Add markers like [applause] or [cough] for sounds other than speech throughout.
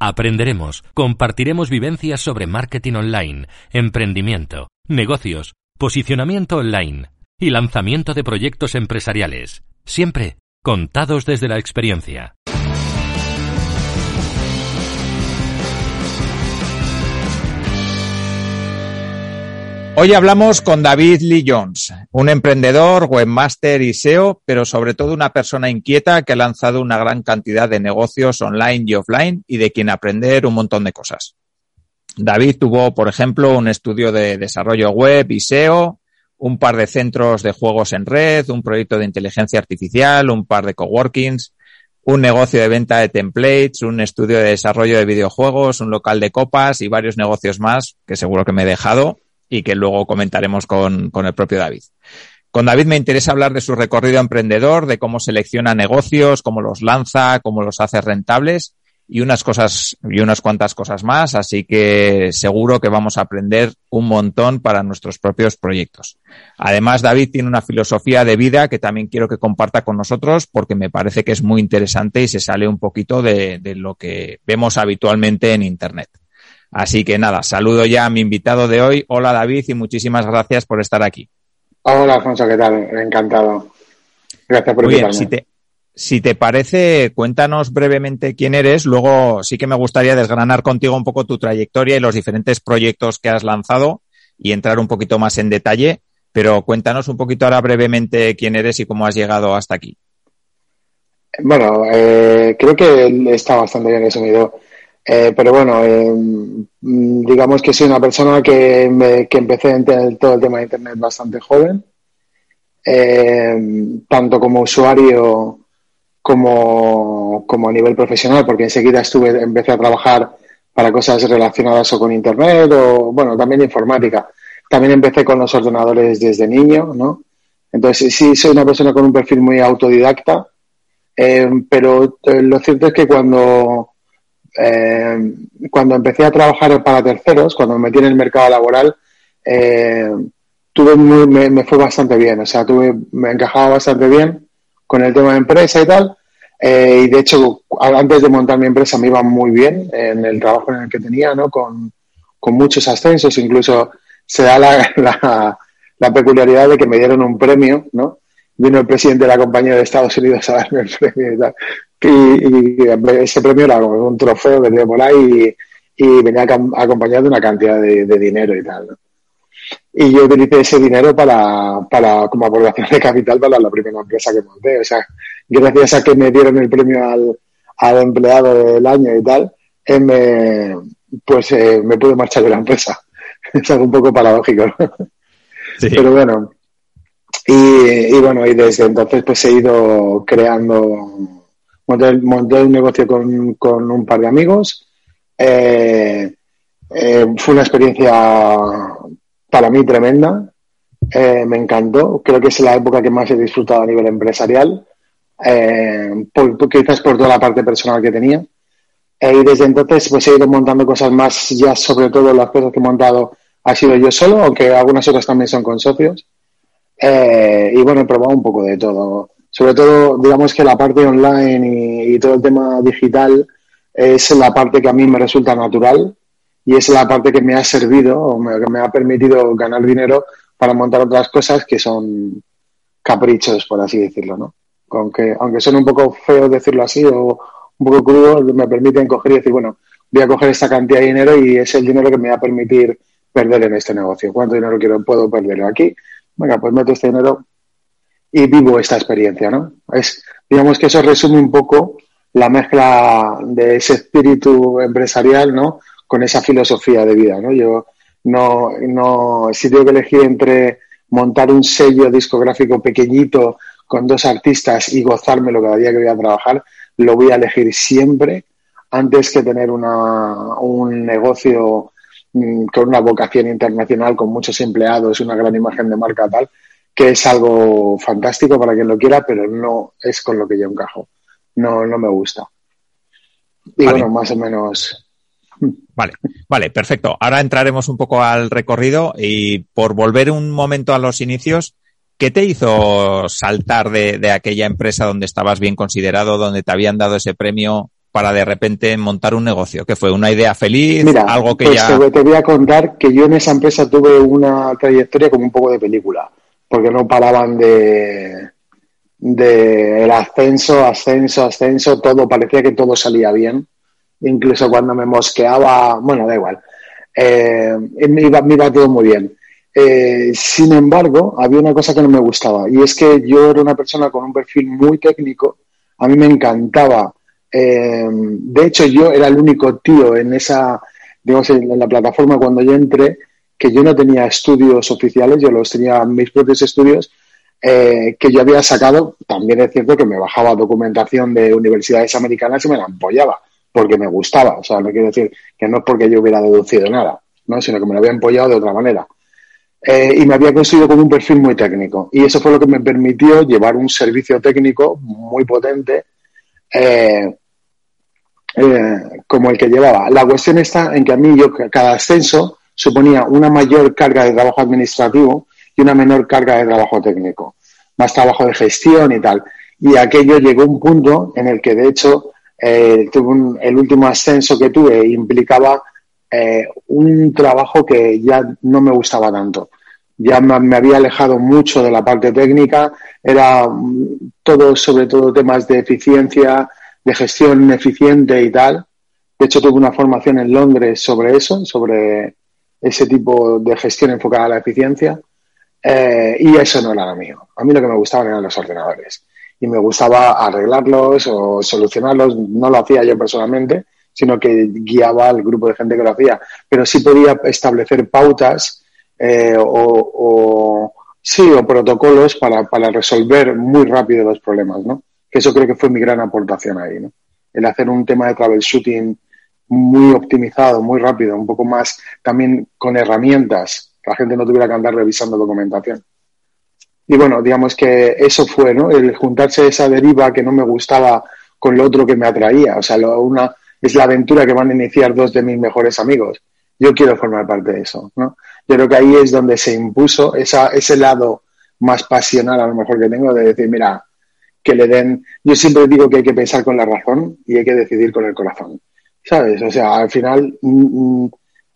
Aprenderemos, compartiremos vivencias sobre marketing online, emprendimiento, negocios, posicionamiento online y lanzamiento de proyectos empresariales, siempre contados desde la experiencia. Hoy hablamos con David Lee Jones, un emprendedor, webmaster y SEO, pero sobre todo una persona inquieta que ha lanzado una gran cantidad de negocios online y offline y de quien aprender un montón de cosas. David tuvo, por ejemplo, un estudio de desarrollo web y SEO, un par de centros de juegos en red, un proyecto de inteligencia artificial, un par de coworkings, un negocio de venta de templates, un estudio de desarrollo de videojuegos, un local de copas y varios negocios más que seguro que me he dejado y que luego comentaremos con, con, el propio David. Con David me interesa hablar de su recorrido emprendedor, de cómo selecciona negocios, cómo los lanza, cómo los hace rentables y unas cosas y unas cuantas cosas más, así que seguro que vamos a aprender un montón para nuestros propios proyectos. Además, David tiene una filosofía de vida que también quiero que comparta con nosotros porque me parece que es muy interesante y se sale un poquito de, de lo que vemos habitualmente en Internet. Así que nada, saludo ya a mi invitado de hoy. Hola David y muchísimas gracias por estar aquí. Hola Alfonso, ¿qué tal? Encantado. Gracias por Muy bien, si te, si te parece, cuéntanos brevemente quién eres. Luego sí que me gustaría desgranar contigo un poco tu trayectoria y los diferentes proyectos que has lanzado y entrar un poquito más en detalle. Pero cuéntanos un poquito ahora brevemente quién eres y cómo has llegado hasta aquí. Bueno, eh, creo que está bastante bien resumido. Eh, pero bueno, eh, digamos que soy una persona que, me, que empecé en todo el tema de Internet bastante joven, eh, tanto como usuario como, como a nivel profesional, porque enseguida estuve, empecé a trabajar para cosas relacionadas o con Internet o, bueno, también informática. También empecé con los ordenadores desde niño, ¿no? Entonces, sí, soy una persona con un perfil muy autodidacta, pero lo cierto es que cuando eh, cuando empecé a trabajar para terceros, cuando me metí en el mercado laboral, eh, tuve muy, me, fue bastante bien, o sea, tuve, me encajaba bastante bien con el tema de empresa y tal. Eh, y de hecho, antes de montar mi empresa me iba muy bien en el trabajo en el que tenía, ¿no? Con, con muchos ascensos, incluso se da la, [laughs] la, peculiaridad de que me dieron un premio, ¿no? Vino el presidente de la compañía de Estados Unidos a darme el premio y tal y, y, ese premio era como un trofeo que tenía por ahí y, y venía acompañado de una cantidad de, de dinero y tal. ¿no? Y yo utilicé ese dinero para, para, como aportación de capital para la primera empresa que monté. O sea, gracias a que me dieron el premio al, al empleado del año y tal, eh, me, pues eh, me pude marchar de la empresa. [laughs] es algo un poco paradójico, ¿no? Sí. Pero bueno, y, bueno, y desde entonces pues he ido creando monté, monté un negocio con, con, un par de amigos. Eh, eh, fue una experiencia para mí tremenda. Eh, me encantó. Creo que es la época que más he disfrutado a nivel empresarial. Por, quizás por toda la parte personal que tenía. Y desde entonces pues he ido montando cosas más, ya sobre todo las cosas que he montado ha sido yo solo, aunque algunas otras también son con socios. Eh, y bueno, he probado un poco de todo sobre todo, digamos que la parte online y, todo el tema digital es la parte que a mí me resulta natural y es la parte que me ha servido o me, que me ha permitido ganar dinero para montar otras cosas que son caprichos, por así decirlo, ¿no? Aunque, aunque son un poco feos decirlo así o un poco crudo, me permiten coger y decir, bueno, voy a coger esta cantidad de dinero y es el dinero que me va a permitir perder en este negocio. ¿Cuánto dinero quiero, puedo perder aquí? Venga, pues meto este dinero, y vivo esta experiencia, ¿no? Es, digamos que eso resume un poco la mezcla de ese espíritu empresarial, ¿no? Con esa filosofía de vida, ¿no? Yo no, no, si tengo que elegir entre montar un sello discográfico pequeñito con dos artistas y gozármelo cada día que voy a trabajar, lo voy a elegir siempre antes que tener una, un negocio con una vocación internacional, con muchos empleados, una gran imagen de marca tal, que es algo fantástico para quien lo quiera, pero no es con lo que yo encajo. No, no me gusta. Y bueno, más o menos. Vale, vale, perfecto. Ahora entraremos un poco al recorrido y por volver un momento a los inicios, ¿qué te hizo saltar de, de aquella empresa donde estabas bien considerado, donde te habían dado ese premio para de repente montar un negocio? ¿Qué fue? ¿Una idea feliz? Mira, algo que pues ya. te, te voy a contar que yo en esa empresa tuve una trayectoria como un poco de película, porque no paraban de, de el ascenso, ascenso, ascenso, todo, parecía que todo salía bien. Incluso cuando me mosqueaba, bueno, da igual. Eh, me, iba, me iba todo muy bien. Eh, sin embargo, había una cosa que no me gustaba y es que yo era una persona con un perfil muy técnico. A mí me encantaba. Eh, de hecho, yo era el único tío en esa, digamos, en, la plataforma cuando yo entré que yo no tenía estudios oficiales, yo los tenía mis propios estudios eh, que yo había sacado. También es cierto que me bajaba documentación de universidades americanas y me la empollaba porque me gustaba. O sea, no quiero decir que no es porque yo hubiera deducido nada, ¿no? sino que me lo había empollado de otra manera. Eh, y me había construido con un perfil muy técnico. Y eso fue lo que me permitió llevar un servicio técnico muy potente eh, como el que llevaba. La cuestión está en que a mí yo cada ascenso suponía una mayor carga de trabajo administrativo y una menor carga de trabajo técnico, más trabajo de gestión y tal. Y aquello llegó a un punto en el que, de hecho, eh, el último ascenso que tuve implicaba eh, un trabajo que ya no me gustaba tanto. Ya me, me, había alejado mucho de la parte técnica, era todo, sobre todo, temas de eficiencia, de gestión eficiente y tal. De hecho, tuve una formación en Londres sobre eso, sobre ese tipo de gestión enfocada a la eficiencia. Eh, y eso no era lo mío. A mí lo que me gustaban eran los ordenadores. Y me gustaba arreglarlos o solucionarlos. No lo hacía yo personalmente, sino que guiaba al grupo de gente que lo hacía. Pero sí podía establecer pautas eh, o, o, sí, o protocolos para, para, resolver muy rápido los problemas, ¿no? Que eso creo que fue mi gran aportación ahí, ¿no? El hacer un tema de troubleshooting muy optimizado, muy rápido, un poco más también con herramientas que la gente no tuviera que andar revisando documentación. Y bueno, digamos que eso fue, ¿no? El juntarse esa deriva que no me gustaba con lo otro que me atraía. O sea, una, es la aventura que van a iniciar dos de mis mejores amigos. Yo quiero formar parte de eso, ¿no? Yo creo que ahí es donde se impuso esa, ese lado más pasional a lo mejor que tengo de decir, mira, que le den, yo siempre digo que hay que pensar con la razón y hay que decidir con el corazón. ¿Sabes? O sea, al final, mmm,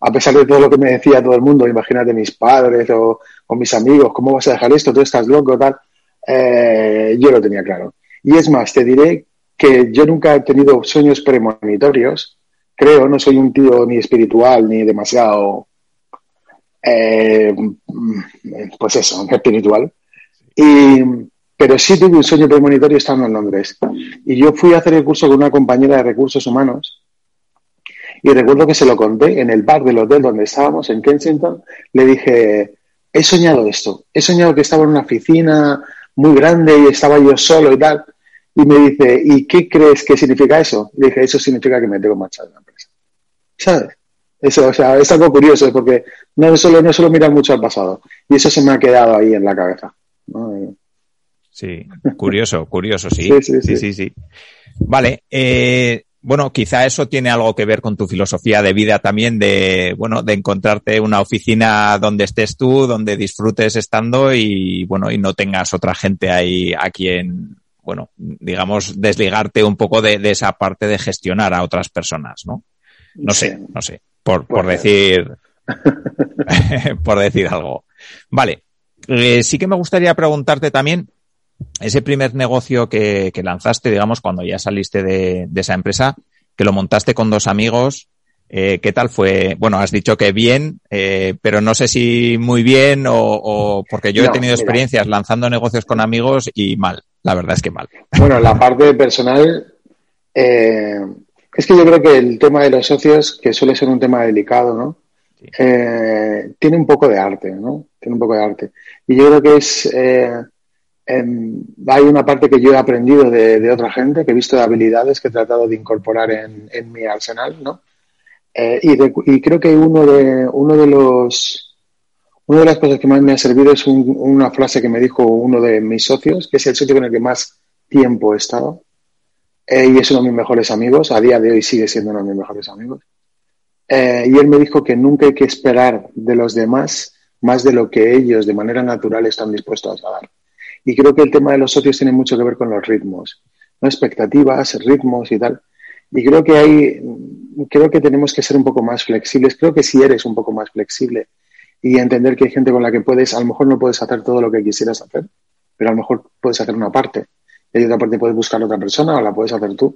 a pesar de todo lo que me decía todo el mundo, imagínate mis padres o, o mis amigos, ¿cómo vas a dejar esto? Tú estás loco, tal. Eh, yo lo tenía claro. Y es más, te diré que yo nunca he tenido sueños premonitorios. Creo, no soy un tío ni espiritual ni demasiado, eh, pues eso, espiritual. Y, pero sí tuve un sueño premonitorio estando en Londres. Y yo fui a hacer el curso con una compañera de recursos humanos y recuerdo que se lo conté en el bar del hotel donde estábamos, en Kensington. Le dije, he soñado esto. He soñado que estaba en una oficina muy grande y estaba yo solo y tal. Y me dice, ¿y qué crees que significa eso? Le dije, eso significa que me tengo marchado de la empresa. ¿Sabes? Eso, o sea, es algo curioso porque no solo, no solo mirar mucho al pasado. Y eso se me ha quedado ahí en la cabeza. Sí, curioso, curioso, [laughs] sí. Sí, sí, sí. sí, sí. Vale, eh, bueno, quizá eso tiene algo que ver con tu filosofía de vida también de, bueno, de encontrarte una oficina donde estés tú, donde disfrutes estando y, bueno, y no tengas otra gente ahí a quien, bueno, digamos, desligarte un poco de, de esa parte de gestionar a otras personas, ¿no? No sí. sé, no sé, por, por decir, [laughs] [laughs] por decir algo. Vale. Eh, sí que me gustaría preguntarte también, ese primer negocio que, que, lanzaste, digamos, cuando ya saliste de, de, esa empresa, que lo montaste con dos amigos, eh, ¿qué tal fue? Bueno, has dicho que bien, eh, pero no sé si muy bien o, o porque yo no, he tenido mira. experiencias lanzando negocios con amigos y mal, la verdad es que mal. Bueno, la parte personal, eh, es que yo creo que el tema de los socios, que suele ser un tema delicado, ¿no? Sí. Tiene un poco de arte, ¿no? Tiene un poco de arte. Y yo creo que es hay una parte que yo he aprendido de, otra gente, que he visto de habilidades que he tratado de incorporar en, mi arsenal, ¿no? Eh, y, creo que uno de, uno de los una de las cosas que más me ha servido es una frase que me dijo uno de mis socios, que es el socio con el que más tiempo he estado, eh, y es uno de mis mejores amigos, a día de hoy sigue siendo uno de mis mejores amigos. Eh, y él me dijo que nunca hay que esperar de los demás más de lo que ellos de manera natural están dispuestos a dar. Y creo que el tema de los socios tiene mucho que ver con los ritmos, ¿no? expectativas, ritmos y tal. Y creo que hay, creo que tenemos que ser un poco más flexibles. Creo que si eres un poco más flexible y entender que hay gente con la que puedes, a lo mejor no puedes hacer todo lo que quisieras hacer, pero a lo mejor puedes hacer una parte. Y otra parte puedes buscar a otra persona o la puedes hacer tú.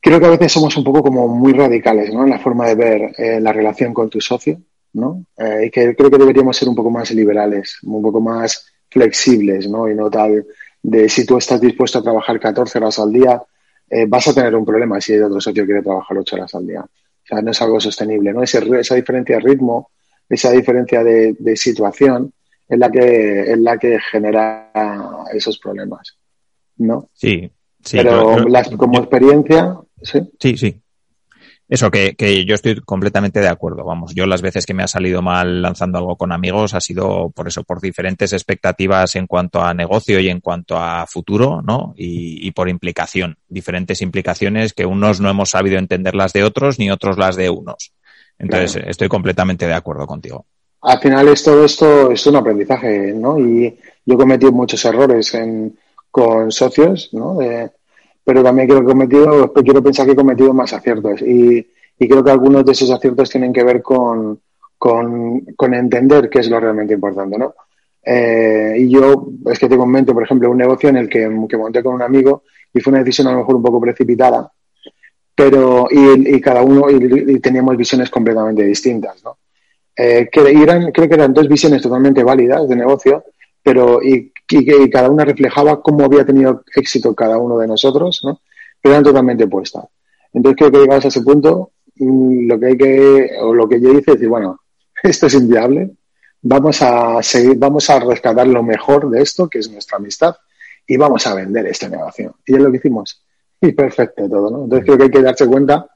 Creo que a veces somos un poco como muy radicales, ¿no? En la forma de ver eh, la relación con tu socio, ¿no? Eh, y que creo que deberíamos ser un poco más liberales, un poco más flexibles, ¿no? Y no tal de si tú estás dispuesto a trabajar 14 horas al día, eh, vas a tener un problema si el otro socio quiere trabajar 8 horas al día. O sea, no es algo sostenible, ¿no? esa diferencia de ritmo esa diferencia de, situación es la que es la que genera esos problemas, ¿no? Sí, sí. Pero como experiencia, sí. Sí, sí. Eso, que, que, yo estoy completamente de acuerdo. Vamos, yo las veces que me ha salido mal lanzando algo con amigos ha sido por eso, por diferentes expectativas en cuanto a negocio y en cuanto a futuro, ¿no? Y, y por implicación, diferentes implicaciones que unos no hemos sabido entender las de otros ni otros las de unos. Entonces, estoy completamente de acuerdo contigo. Al final es todo esto es un aprendizaje, ¿no? Y yo he cometido muchos errores con socios, ¿no? Pero también creo que he cometido, quiero pensar que he cometido más aciertos. Y, creo que algunos de esos aciertos tienen que ver con, con, entender qué es lo realmente importante, ¿no? Eh, y yo, es que tengo en mente, por ejemplo, un negocio en el que, que monté con un amigo y fue una decisión a lo mejor un poco precipitada, pero y, cada uno y, teníamos visiones completamente distintas, ¿no? Eh, que eran, creo que eran dos visiones totalmente válidas de negocio, pero y, y, cada una reflejaba cómo había tenido éxito cada uno de nosotros, ¿no? Pero eran totalmente opuestas. Entonces creo que llegados a ese punto, mm, lo que hay que, o lo que yo hice es decir, bueno, [laughs] esto es inviable, vamos a seguir, vamos a rescatar lo mejor de esto, que es nuestra amistad, y vamos a vender este negocio. Y es lo que hicimos [laughs] y perfecto todo, ¿no? Entonces creo que hay que darse cuenta,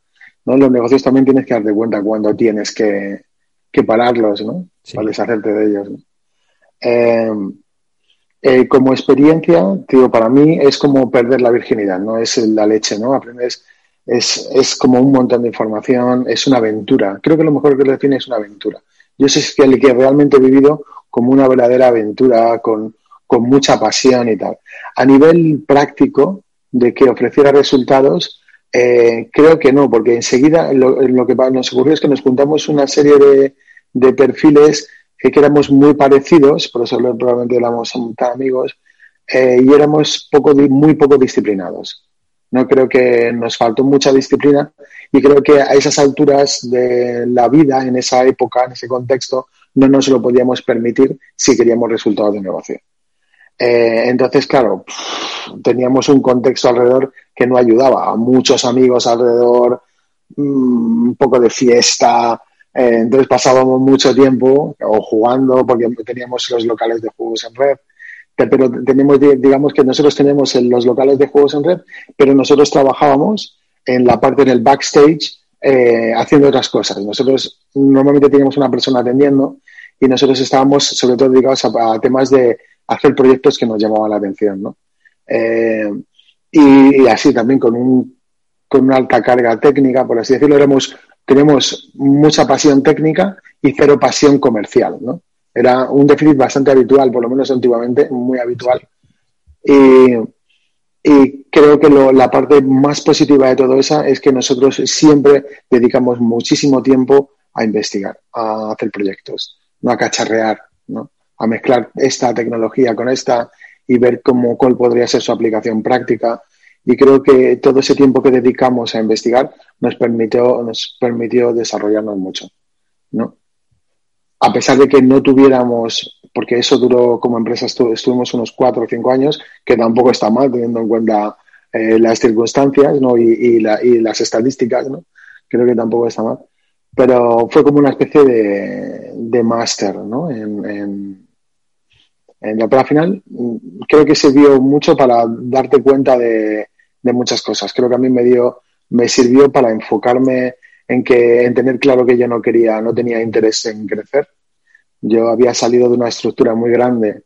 ¿no? Los negocios también tienes que darte cuenta cuando tienes que, pararlos, ¿no? Para deshacerte de ellos. Eh, eh, como experiencia, digo, para mí es como perder la virginidad, no es la leche, ¿no? Aprendes, es, es como un montón de información, es una aventura. Creo que lo mejor que lo define es una aventura. Yo sé que que realmente he vivido como una verdadera aventura, con, con mucha pasión y tal. A nivel práctico, de que ofreciera resultados, eh, creo que no, porque enseguida lo, lo, que nos ocurrió es que nos juntamos una serie de, de perfiles que éramos muy parecidos, por eso probablemente éramos tan amigos, eh, y éramos muy poco disciplinados. No creo que nos faltó mucha disciplina y creo que a esas alturas de la vida, en esa época, en ese contexto, no nos lo podíamos permitir si queríamos resultados de negocio. Eh, entonces, claro, teníamos un contexto alrededor que no ayudaba, muchos amigos alrededor, mm, un poco de fiesta, eh, entonces pasábamos mucho tiempo o jugando porque teníamos los locales de juegos en red, pero tenemos, digamos que nosotros tenemos los locales de juegos en red, pero nosotros trabajábamos en la parte del backstage eh, haciendo otras cosas. Nosotros normalmente teníamos una persona atendiendo y nosotros estábamos sobre todo dedicados a temas de hacer proyectos que nos llamaban la atención, ¿no? Eh, y, así también con, un, con una alta carga técnica, por así decirlo, éramos, tenemos mucha pasión técnica y cero pasión comercial. Era un déficit bastante habitual, por lo menos antiguamente, muy habitual. Y, creo que la parte más positiva de todo eso es que nosotros siempre dedicamos muchísimo tiempo a investigar, a hacer proyectos, no a cacharrear, ¿no? a mezclar esta tecnología con esta y ver cómo, cuál podría ser su aplicación práctica. Y creo que todo ese tiempo que dedicamos a investigar nos permitió, nos permitió desarrollarnos mucho. ¿no? A pesar de que no tuviéramos, porque eso duró como empresa, estuvimos unos cuatro o cinco años, que tampoco está mal teniendo en cuenta eh, las circunstancias ¿no? y, las estadísticas, ¿no? creo que tampoco está mal. Pero fue como una especie de, de máster ¿no? en, pero al final mm, creo que sirvió mucho para darte cuenta de, de muchas cosas. Creo que a mí me dio, me sirvió para enfocarme en que, en tener claro que yo no quería, no tenía interés en crecer. Yo había salido de una estructura muy grande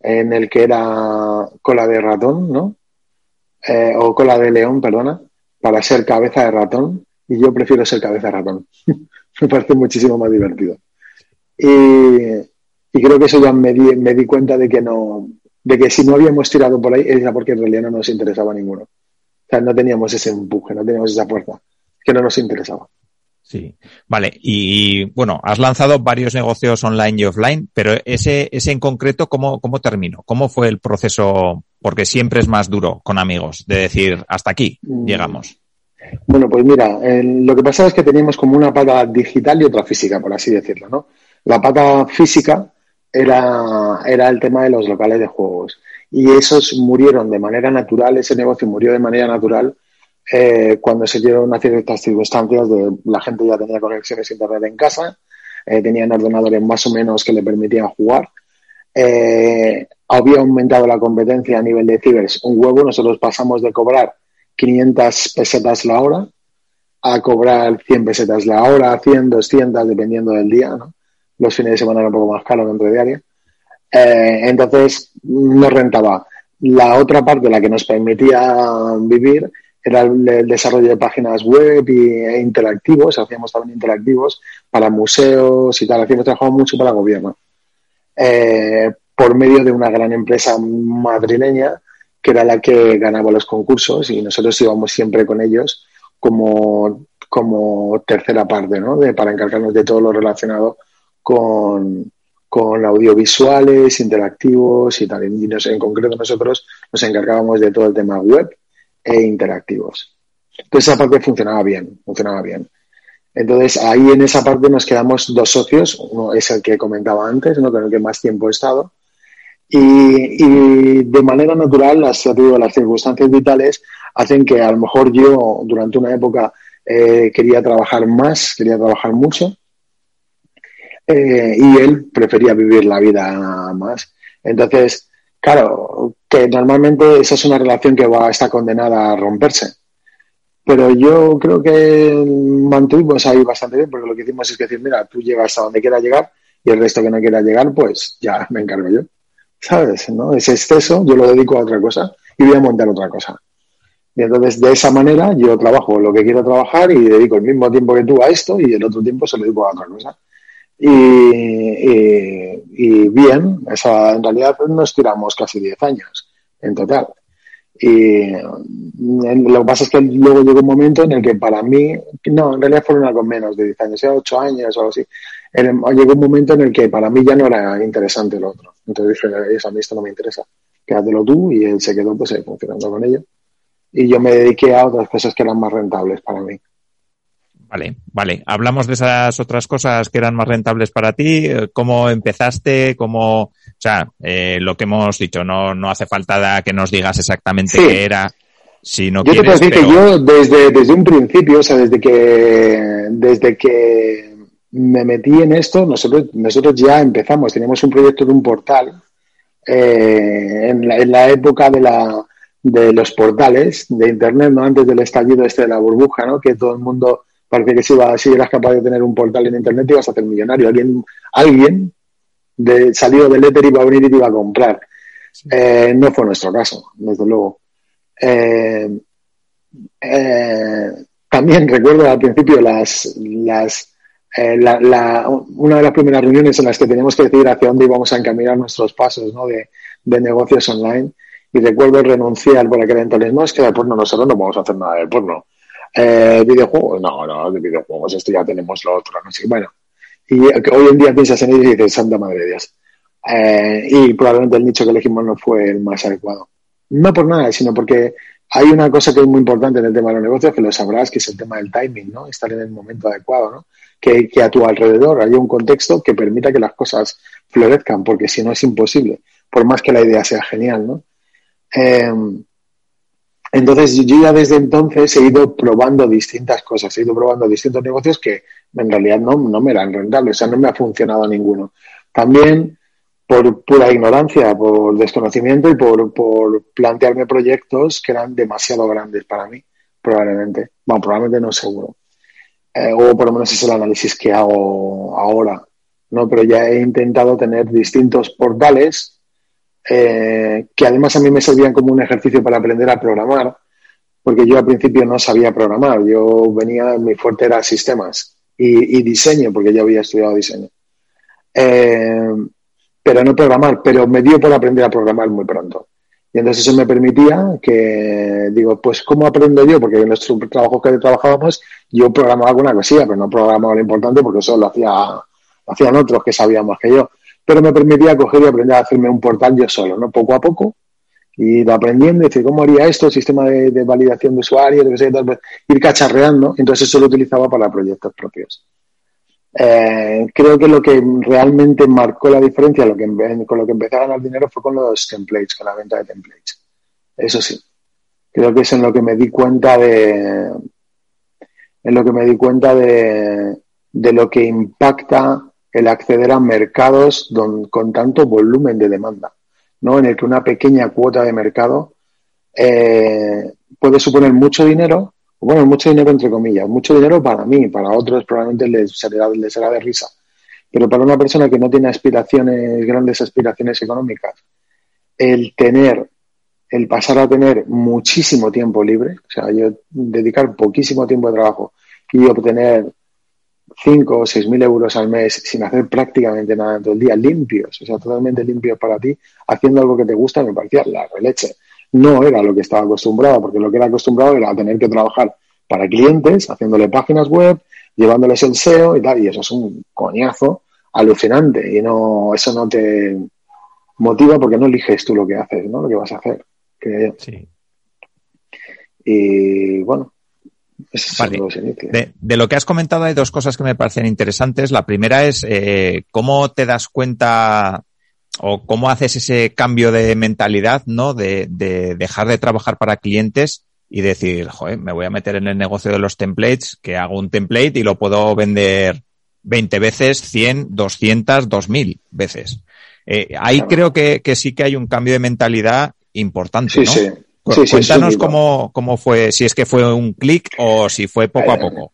en el que era cola de ratón, ¿no? Eh, o cola de león, perdona, para ser cabeza de ratón. Y yo prefiero ser cabeza de ratón. [laughs] me parece muchísimo más divertido. Y, creo que eso ya me di, me di cuenta de que no, de que si no habíamos tirado por ahí era porque en realidad no nos interesaba ninguno. O sea, no teníamos ese empuje, no teníamos esa fuerza, que no nos interesaba. Sí, vale. Y, bueno, has lanzado varios negocios online y offline, pero ese, ese en concreto, ¿cómo, ¿cómo terminó? ¿Cómo fue el proceso? Porque siempre es más duro con amigos, de decir, hasta aquí mm. llegamos. Bueno, pues mira, lo que pasaba es que teníamos como una pata digital y otra física, por así decirlo, ¿no? La pata física era, era el tema de los locales de juegos. Y esos murieron de manera natural, ese negocio murió de manera natural eh, cuando se dieron una ciertas circunstancias de la gente ya tenía conexiones a internet en casa, eh, tenían ordenadores más o menos que le permitían jugar. Eh, había aumentado la competencia a nivel de cibers un huevo. Nosotros pasamos de cobrar 500 pesetas la hora a cobrar 100 pesetas la hora, 100, 200, dependiendo del día. ¿no? Los fines de semana era un poco más caro que entre diario. Eh, entonces, no rentaba. La otra parte, la que nos permitía vivir, era el, desarrollo de páginas web e interactivos. Hacíamos también interactivos para museos y tal. Hacíamos trabajado mucho para el gobierno. Eh, por medio de una gran empresa madrileña que era la que ganaba los concursos y nosotros íbamos siempre con ellos como, como tercera parte, ¿no? De, para encargarnos de todo lo relacionado con, con audiovisuales, interactivos y tal. Y en concreto nosotros nos encargábamos de todo el tema web e interactivos. Entonces esa parte funcionaba bien, funcionaba bien. Entonces ahí en esa parte nos quedamos dos socios, uno es el que comentaba antes, ¿no? con el que más tiempo he estado, y, de manera natural las, las circunstancias vitales hacen que a lo mejor yo durante una época eh, quería trabajar más, quería trabajar mucho, eh, y él prefería vivir la vida más. Entonces, claro, que normalmente esa es una relación que va a estar condenada a romperse. Pero yo creo que mantuvimos ahí bastante bien, porque lo que hicimos es decir, mira, tú llegas a donde quieras llegar y el resto que no quiera llegar, pues ya me encargo yo. ¿Sabes? ¿no? Ese exceso yo lo dedico a otra cosa y voy a montar otra cosa. Y entonces, de esa manera, yo trabajo lo que quiero trabajar y dedico el mismo tiempo que tú a esto y el otro tiempo se lo dedico a otra cosa. Y, bien, esa, en realidad nos tiramos casi 10 años en total. Y lo que pasa es que luego llegó un momento en el que para mí, no, en realidad fueron algo menos de 10 años, era 8 años o algo así. llegó un momento en el que para mí ya no era interesante lo otro. Entonces dije, a mí esto no me interesa, quédatelo tú y él se quedó pues funcionando con ello. Y yo me dediqué a otras cosas que eran más rentables para mí. Vale, vale. Hablamos de esas otras cosas que eran más rentables para ti. ¿Cómo empezaste? ¿Cómo, o sea, eh, lo que hemos dicho, no, no hace falta que nos digas exactamente qué era. Si no yo te puedo decir que yo desde, desde un principio, o sea, desde que, desde que me metí en esto, nosotros, nosotros ya empezamos, teníamos un proyecto de un portal eh, en, la, en la época de la, de los portales de internet, ¿no? Antes del estallido este de la burbuja, ¿no? Que todo el mundo Parece que si, si eras capaz de tener un portal en internet ibas a ser millonario. Alguien, alguien de, salido del éter iba a venir y te iba a comprar. Eh, no fue nuestro caso, desde luego. Eh, eh, también recuerdo al principio las, las una de las primeras reuniones en las que teníamos que decidir hacia dónde íbamos a encaminar nuestros pasos ¿no? de, de negocios online. Y recuerdo renunciar por aquel entonces, no, es que de porno nosotros no vamos a hacer nada de porno. Eh, videojuegos, no, no, de videojuegos, esto ya tenemos lo otro, no sé, bueno. Y hoy en día piensas en ello y dices, Santa Madre de Dios. Eh, y probablemente el nicho que elegimos no fue el más adecuado. No por nada, sino porque hay una cosa que es muy importante en el tema de los negocios, que lo sabrás, que es el tema del timing, ¿no? Estar en el momento adecuado, ¿no? Que, que a tu alrededor haya un contexto que permita que las cosas florezcan, porque si no es imposible, por más que la idea sea genial, ¿no? Eh, entonces yo ya desde entonces he ido probando distintas cosas, he ido probando distintos negocios que en realidad no, no me eran rentables, o sea, no me ha funcionado ninguno. También por pura ignorancia, por desconocimiento y por, por plantearme proyectos que eran demasiado grandes para mí, probablemente. Bueno, probablemente no seguro. Eh, o por lo menos es el análisis que hago ahora. ¿no? Pero ya he intentado tener distintos portales eh, que además a mí me servían como un ejercicio para aprender a programar, porque yo al principio no sabía programar. Yo venía, mi fuerte era sistemas y, diseño, porque ya había estudiado diseño. Eh, pero no programar, pero me dio por aprender a programar muy pronto. Y entonces eso me permitía que, digo, pues ¿cómo aprendo yo? Porque en nuestro trabajo que trabajábamos, yo programaba alguna cosilla, pero no programaba lo importante porque eso lo hacía, hacían otros que sabían más que yo. Pero me permitía coger y aprender a hacerme un portal yo solo, ¿no? Poco a poco, y aprendiendo, decir, ¿cómo haría esto? El sistema de, validación de usuario, de que pues, ir cacharreando. Entonces eso lo utilizaba para proyectos propios. Eh, creo que lo que realmente marcó la diferencia lo que, con lo que empecé a ganar dinero fue con los templates, con la venta de templates. Eso sí. Creo que es en lo que me di cuenta de. En lo que me di cuenta de, de lo que impacta el acceder a mercados con tanto volumen de demanda, ¿no? En el que una pequeña cuota de mercado eh, puede suponer mucho dinero, bueno, mucho dinero entre comillas, mucho dinero para mí, para otros probablemente les será, les será de risa, pero para una persona que no tiene aspiraciones, grandes aspiraciones económicas, el tener, el pasar a tener muchísimo tiempo libre, o sea, yo dedicar poquísimo tiempo de trabajo y obtener 5 o 6 mil euros al mes sin hacer prácticamente nada todo el día, limpios, o sea, totalmente limpios para ti, haciendo algo que te gusta, me parecía la releche no era lo que estaba acostumbrado, porque lo que era acostumbrado era tener que trabajar para clientes, haciéndole páginas web, llevándoles el SEO y tal, y eso es un coñazo alucinante y no eso no te motiva porque no eliges tú lo que haces, ¿no? Lo que vas a hacer. Sí. Y bueno, de, de, lo que has comentado hay dos cosas que me parecen interesantes. La primera es eh, cómo te das cuenta o cómo haces ese cambio de mentalidad, ¿no? De, de, dejar de trabajar para clientes y decir, joder, me voy a meter en el negocio de los templates, que hago un template y lo puedo vender 20 veces, 100, 200, 2000 veces. Eh, ahí creo que, que, sí que hay un cambio de mentalidad importante, ¿no? Sí, sí. Cuéntanos cómo, cómo fue, si es que fue un clic o si fue poco a eh, poco.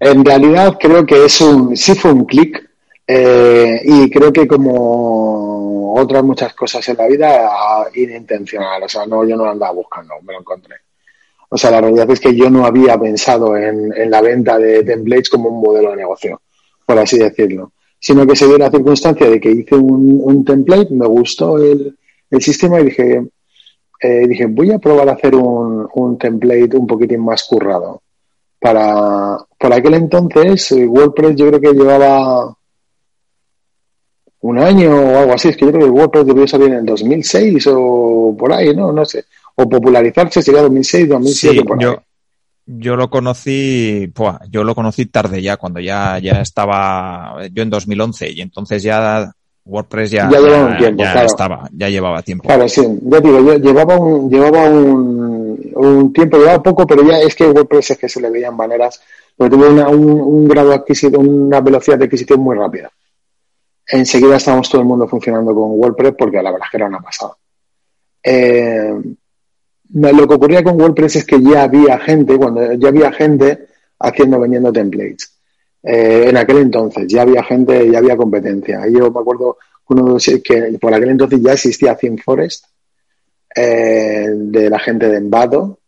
En realidad creo que es un, sí fue un clic eh, y creo que como otras muchas cosas en la vida, inintencional. O sea, no, yo no andaba buscando, me lo encontré. O sea, la realidad es que yo no había pensado en, la venta de templates como un modelo de negocio, por así decirlo. Sino que se dio la circunstancia de que hice un, template, me gustó el, sistema y dije, eh, dije, voy a probar a hacer un, un template un poquitín más currado. Para, para aquel entonces, eh, WordPress yo creo que llevaba un año o algo así. Es que yo creo que el WordPress debió salir en el 2006 o por ahí, ¿no? No sé. O popularizarse sería 2006, 2007, por yo, Yo lo conocí, yo lo conocí tarde ya, cuando ya, ya estaba, yo en 2011, y entonces ya WordPress ya, ya, llevaba un tiempo, estaba, ya llevaba tiempo. Claro, sí, ya digo, yo llevaba un, llevaba un, un tiempo, llevaba poco, pero ya es que WordPress es que se le veían maneras, porque tuvo una, un, un grado adquisitivo, una velocidad de adquisición muy rápida enseguida estábamos todo el mundo funcionando con WordPress porque la verdad es que era una pasada. Eh, lo que ocurría con WordPress es que ya había gente, cuando ya había gente haciendo, vendiendo templates. Eh, en aquel entonces ya había gente, ya había competencia. Yo me acuerdo que por aquel entonces ya existía ThemeForest eh, de la gente de Envato.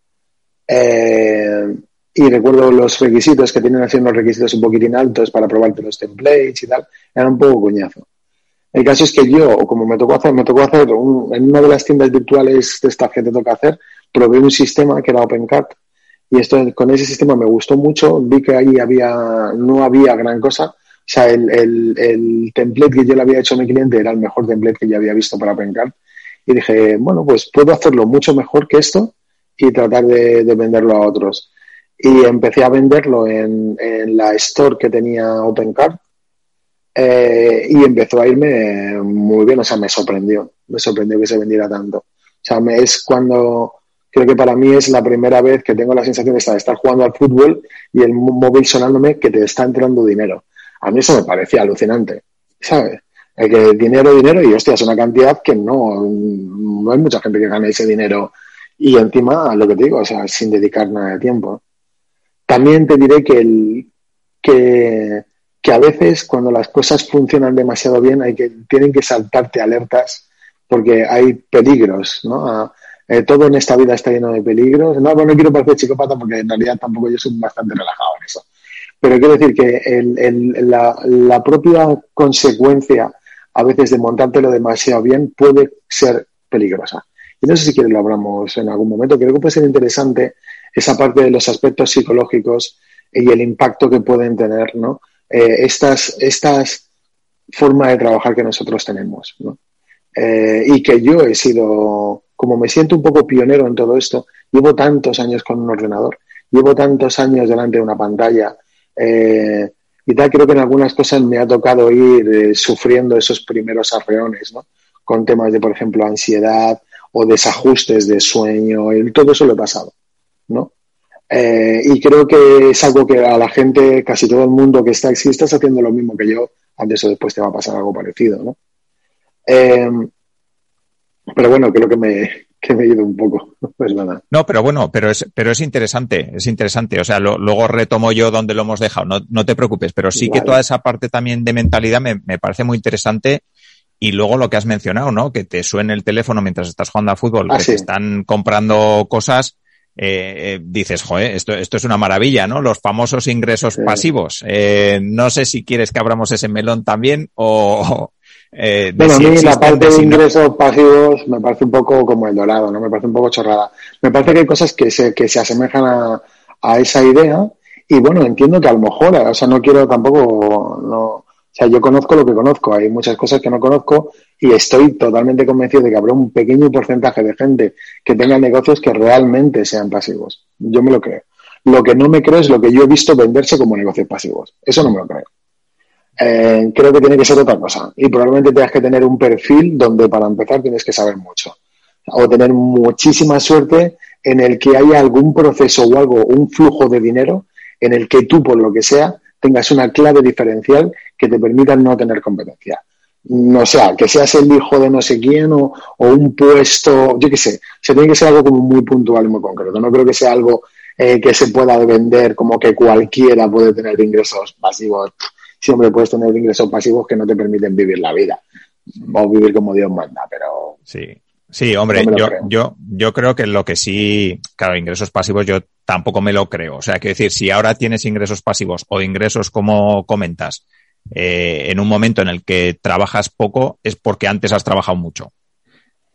Eh, y recuerdo los requisitos que tienen haciendo los requisitos un poquitín altos para probarte los templates y tal, era un poco coñazo. El caso es que yo, como me tocó hacer, me tocó hacer en una de las tiendas virtuales de esta que te toca hacer, probé un sistema que era OpenCat y esto con ese sistema me gustó mucho, vi que ahí había, no había gran cosa, o sea, el, el, el template que yo le había hecho a mi cliente era el mejor template que yo había visto para OpenCat y dije, bueno, pues puedo hacerlo mucho mejor que esto y tratar de, de venderlo a otros y empecé a venderlo en, en la store que tenía OpenCard eh, y empezó a irme muy bien, o sea, me sorprendió, me sorprendió que se vendiera tanto. O sea, me, es cuando, creo que para mí es la primera vez que tengo la sensación de estar jugando al fútbol y el móvil sonándome que te está entrando dinero. A mí eso me parecía alucinante, ¿sabes? Hay que dinero, dinero, y hostia, es una cantidad que no, no hay mucha gente que gane ese dinero. Y encima, lo que te digo, o sea, sin dedicar nada de tiempo. También te diré que, el, que, que a veces cuando las cosas funcionan demasiado bien, hay que, tienen que saltarte alertas porque hay peligros, ¿no? Eh, todo en esta vida está lleno de peligros. No, no quiero parecer psicópata porque en realidad tampoco yo soy bastante relajado en eso. Pero quiero decir que la, propia consecuencia a veces de montártelo demasiado bien puede ser peligrosa. Y no sé si quieres lo hablamos en algún momento. Creo que puede ser interesante esa parte de los aspectos psicológicos y el impacto que pueden tener ¿no? Eh, estas, estas formas de trabajar que nosotros tenemos. ¿no? Eh, y que yo he sido, como me siento un poco pionero en todo esto, llevo tantos años con un ordenador, llevo tantos años delante de una pantalla eh, y tal, creo que en algunas cosas me ha tocado ir eh, sufriendo esos primeros arreones, ¿no? Con temas de, por ejemplo, ansiedad o desajustes de sueño, todo eso lo he pasado, ¿no? y creo que es algo que a la gente, casi todo el mundo que está, si estás haciendo lo mismo que yo, antes o después te va a pasar algo parecido, ¿no? Pero bueno, creo que me, que me he ido un poco. [laughs] Pues nada. No, pero bueno, pero es, pero es interesante, es interesante. O sea, luego retomo yo donde lo hemos dejado, no, no te preocupes, pero sí que toda esa parte también de mentalidad me, me, parece muy interesante. Y luego lo que has mencionado, ¿no? Que te suene el teléfono mientras estás jugando a fútbol, ah, que te están comprando cosas. Eh, eh, dices, joder, esto, esto es una maravilla, ¿no? Los famosos ingresos pasivos. Eh, no sé si quieres que abramos ese melón también o, eh, bueno, a mí la parte de ingresos pasivos me parece un poco como el dorado, ¿no? Me parece un poco chorrada. Me parece que hay cosas que se, que se asemejan a, a esa idea y bueno, entiendo que a lo mejor, o sea, no quiero tampoco, no, o sea, yo conozco lo que conozco, hay muchas cosas que no conozco y estoy totalmente convencido de que habrá un pequeño porcentaje de gente que tenga negocios que realmente sean pasivos. Yo me lo creo. Lo que no me creo es lo que yo he visto venderse como negocios pasivos. Eso no me lo creo. Eh, creo que tiene que ser otra cosa. Y probablemente tengas que tener un perfil donde para empezar tienes que saber mucho. O tener muchísima suerte en el que haya algún proceso o algo, un flujo de dinero en el que tú, por lo que sea, tengas una clave diferencial que te permita no tener competencia. No sea, que seas el hijo de no sé quién o, un puesto, yo qué sé. se tiene que ser algo como muy puntual y muy concreto. No creo que sea algo eh, que se pueda vender como que cualquiera puede tener ingresos pasivos siempre puedes tener ingresos pasivos que no te permiten vivir la vida. O vivir como Dios manda, pero... Sí, sí, hombre, yo, yo, yo creo que lo que sí, claro, ingresos pasivos yo tampoco me lo creo. O sea, quiero decir, si ahora tienes ingresos pasivos o ingresos como comentas, eh, en un momento en el que trabajas poco, es porque antes has trabajado mucho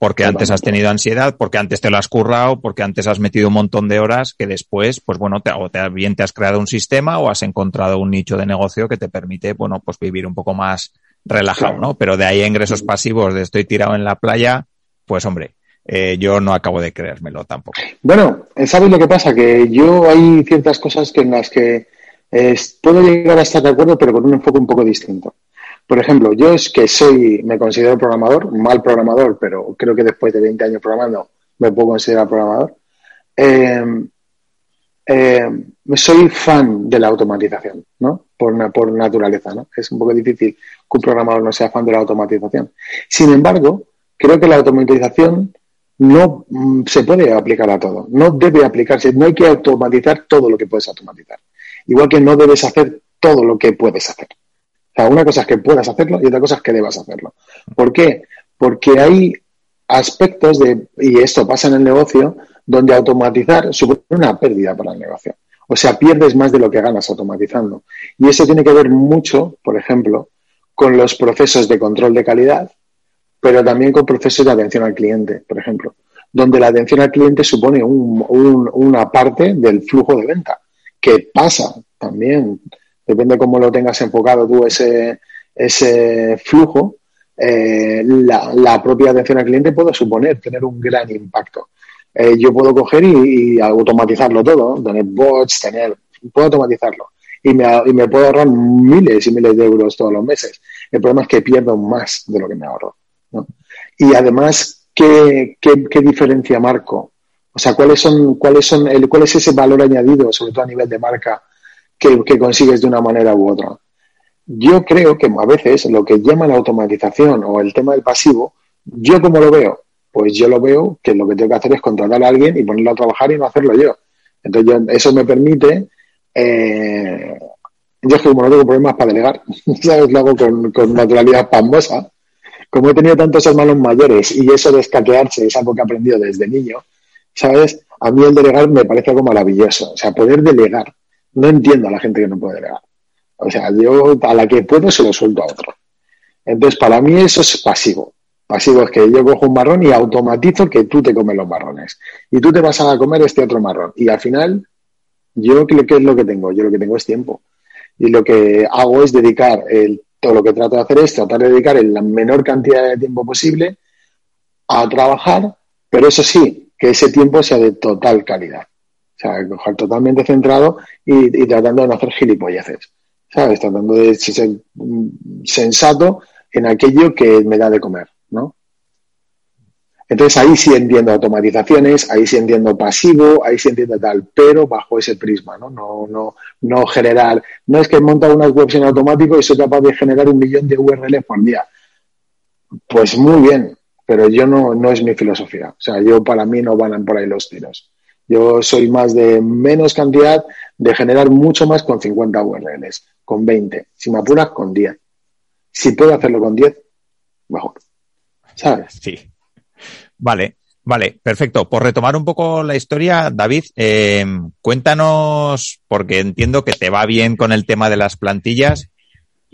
porque antes has tenido ansiedad, porque antes te lo has currado, porque antes has metido un montón de horas que después, pues bueno, te, o te, bien te has creado un sistema o has encontrado un nicho de negocio que te permite, bueno, pues vivir un poco más relajado, ¿no? Pero de ahí a ingresos pasivos de estoy tirado en la playa, pues hombre, eh, yo no acabo de creérmelo tampoco. Bueno, ¿sabes lo que pasa? Que yo hay ciertas cosas que en las que eh, puedo llegar a estar de acuerdo, pero con un enfoque un poco distinto. Por ejemplo, yo es que soy, me considero programador, mal programador, pero creo que después de 20 años programando me puedo considerar programador. Eh, eh, soy fan de la automatización, ¿no? Por, por naturaleza, ¿no? Es un poco difícil que un programador no sea fan de la automatización. Sin embargo, creo que la automatización no mm, se puede aplicar a todo, no debe aplicarse, no hay que automatizar todo lo que puedes automatizar. Igual que no debes hacer todo lo que puedes hacer. O sea, una cosa es que puedas hacerlo y otra cosa es que debas hacerlo. ¿Por qué? Porque hay aspectos de, y esto pasa en el negocio, donde automatizar supone una pérdida para el negocio. O sea, pierdes más de lo que ganas automatizando. Y eso tiene que ver mucho, por ejemplo, con los procesos de control de calidad, pero también con procesos de atención al cliente, por ejemplo, donde la atención al cliente supone una parte del flujo de venta, que pasa también depende cómo lo tengas enfocado tú ese, ese flujo, eh, la, propia atención al cliente puede suponer tener un gran impacto. Eh, yo puedo coger y, automatizarlo todo, tener bots, tener, puedo automatizarlo y me, y me puedo ahorrar miles y miles de euros todos los meses. El problema es que pierdo más de lo que me ahorro. Y además, ¿qué, qué, diferencia marco? O sea, ¿cuáles son, cuáles son el, ¿cuál es ese valor añadido, sobre todo a nivel de marca, que, consigues de una manera u otra. yo creo que a veces lo que llama la automatización o el tema del pasivo, yo como lo veo, pues yo lo veo que lo que tengo que hacer es contratar a alguien y ponerlo a trabajar y no hacerlo yo. Entonces eso me permite, eh, yo es que como no tengo problemas para delegar, [laughs] ¿sabes? Lo hago con, naturalidad pambosa. Como he tenido tantos hermanos mayores y eso de escaquearse es algo que he aprendido desde niño, ¿sabes? A mí el delegar me parece algo maravilloso. O sea, poder delegar. No entiendo a la gente que no puede delegar. O sea, yo a la que puedo se lo suelto a otro. Entonces, para mí eso es pasivo. Pasivo es que yo cojo un marrón y automatizo que tú te comes los marrones. Y tú te vas a comer este otro marrón. Y al final, yo, ¿qué es lo que tengo? Yo lo que tengo es tiempo. Y lo que hago es dedicar el, todo lo que trato de hacer es tratar de dedicar la menor cantidad de tiempo posible a trabajar, pero eso sí, que ese tiempo sea de total calidad. O sea, totalmente centrado y, y tratando de no hacer gilipolleces. ¿sabes? Tratando de ser sensato en aquello que me da de comer, ¿no? Entonces ahí sí entiendo automatizaciones, ahí sí entiendo pasivo, ahí sí entiendo tal, pero bajo ese prisma, ¿no? No, no, no generar, no es que monta unas webs en automático y soy capaz de generar un millón de URLs por día. Pues muy bien, pero yo no, no es mi filosofía. O sea, yo para mí no van por ahí los tiros. Yo soy más de menos cantidad, de generar mucho más con 50 URLs, con 20. Si me apuras, con 10. Si puedo hacerlo con 10, mejor. ¿Sabes? Sí. Vale, vale, perfecto. Por retomar un poco la historia, David, eh, cuéntanos, porque entiendo que te va bien con el tema de las plantillas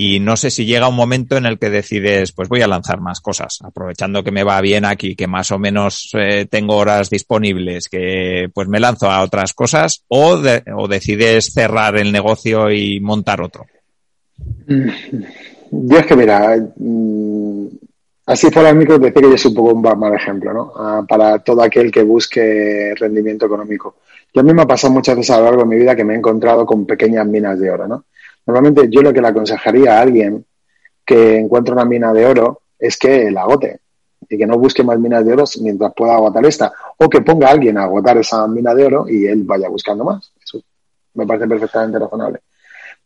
y no sé si llega un momento en el que decides, pues voy a lanzar más cosas, aprovechando que me va bien aquí, que más o menos eh, tengo horas disponibles, que pues me lanzo a otras cosas, o, o decides cerrar el negocio y montar otro. Mm, yo es que mira, mm, así fuera el micro, decir que yo soy un poco un mal ejemplo, ¿no? Ah, para todo aquel que busque rendimiento económico. Yo a mí me ha pasado muchas veces a lo largo de mi vida que me he encontrado con pequeñas minas de oro, ¿no? Normalmente yo lo que le aconsejaría a alguien que encuentre una mina de oro es que la agote y que no busque más minas de oro mientras pueda agotar esta. O que ponga a alguien a agotar esa mina de oro y él vaya buscando más. Eso me parece perfectamente razonable.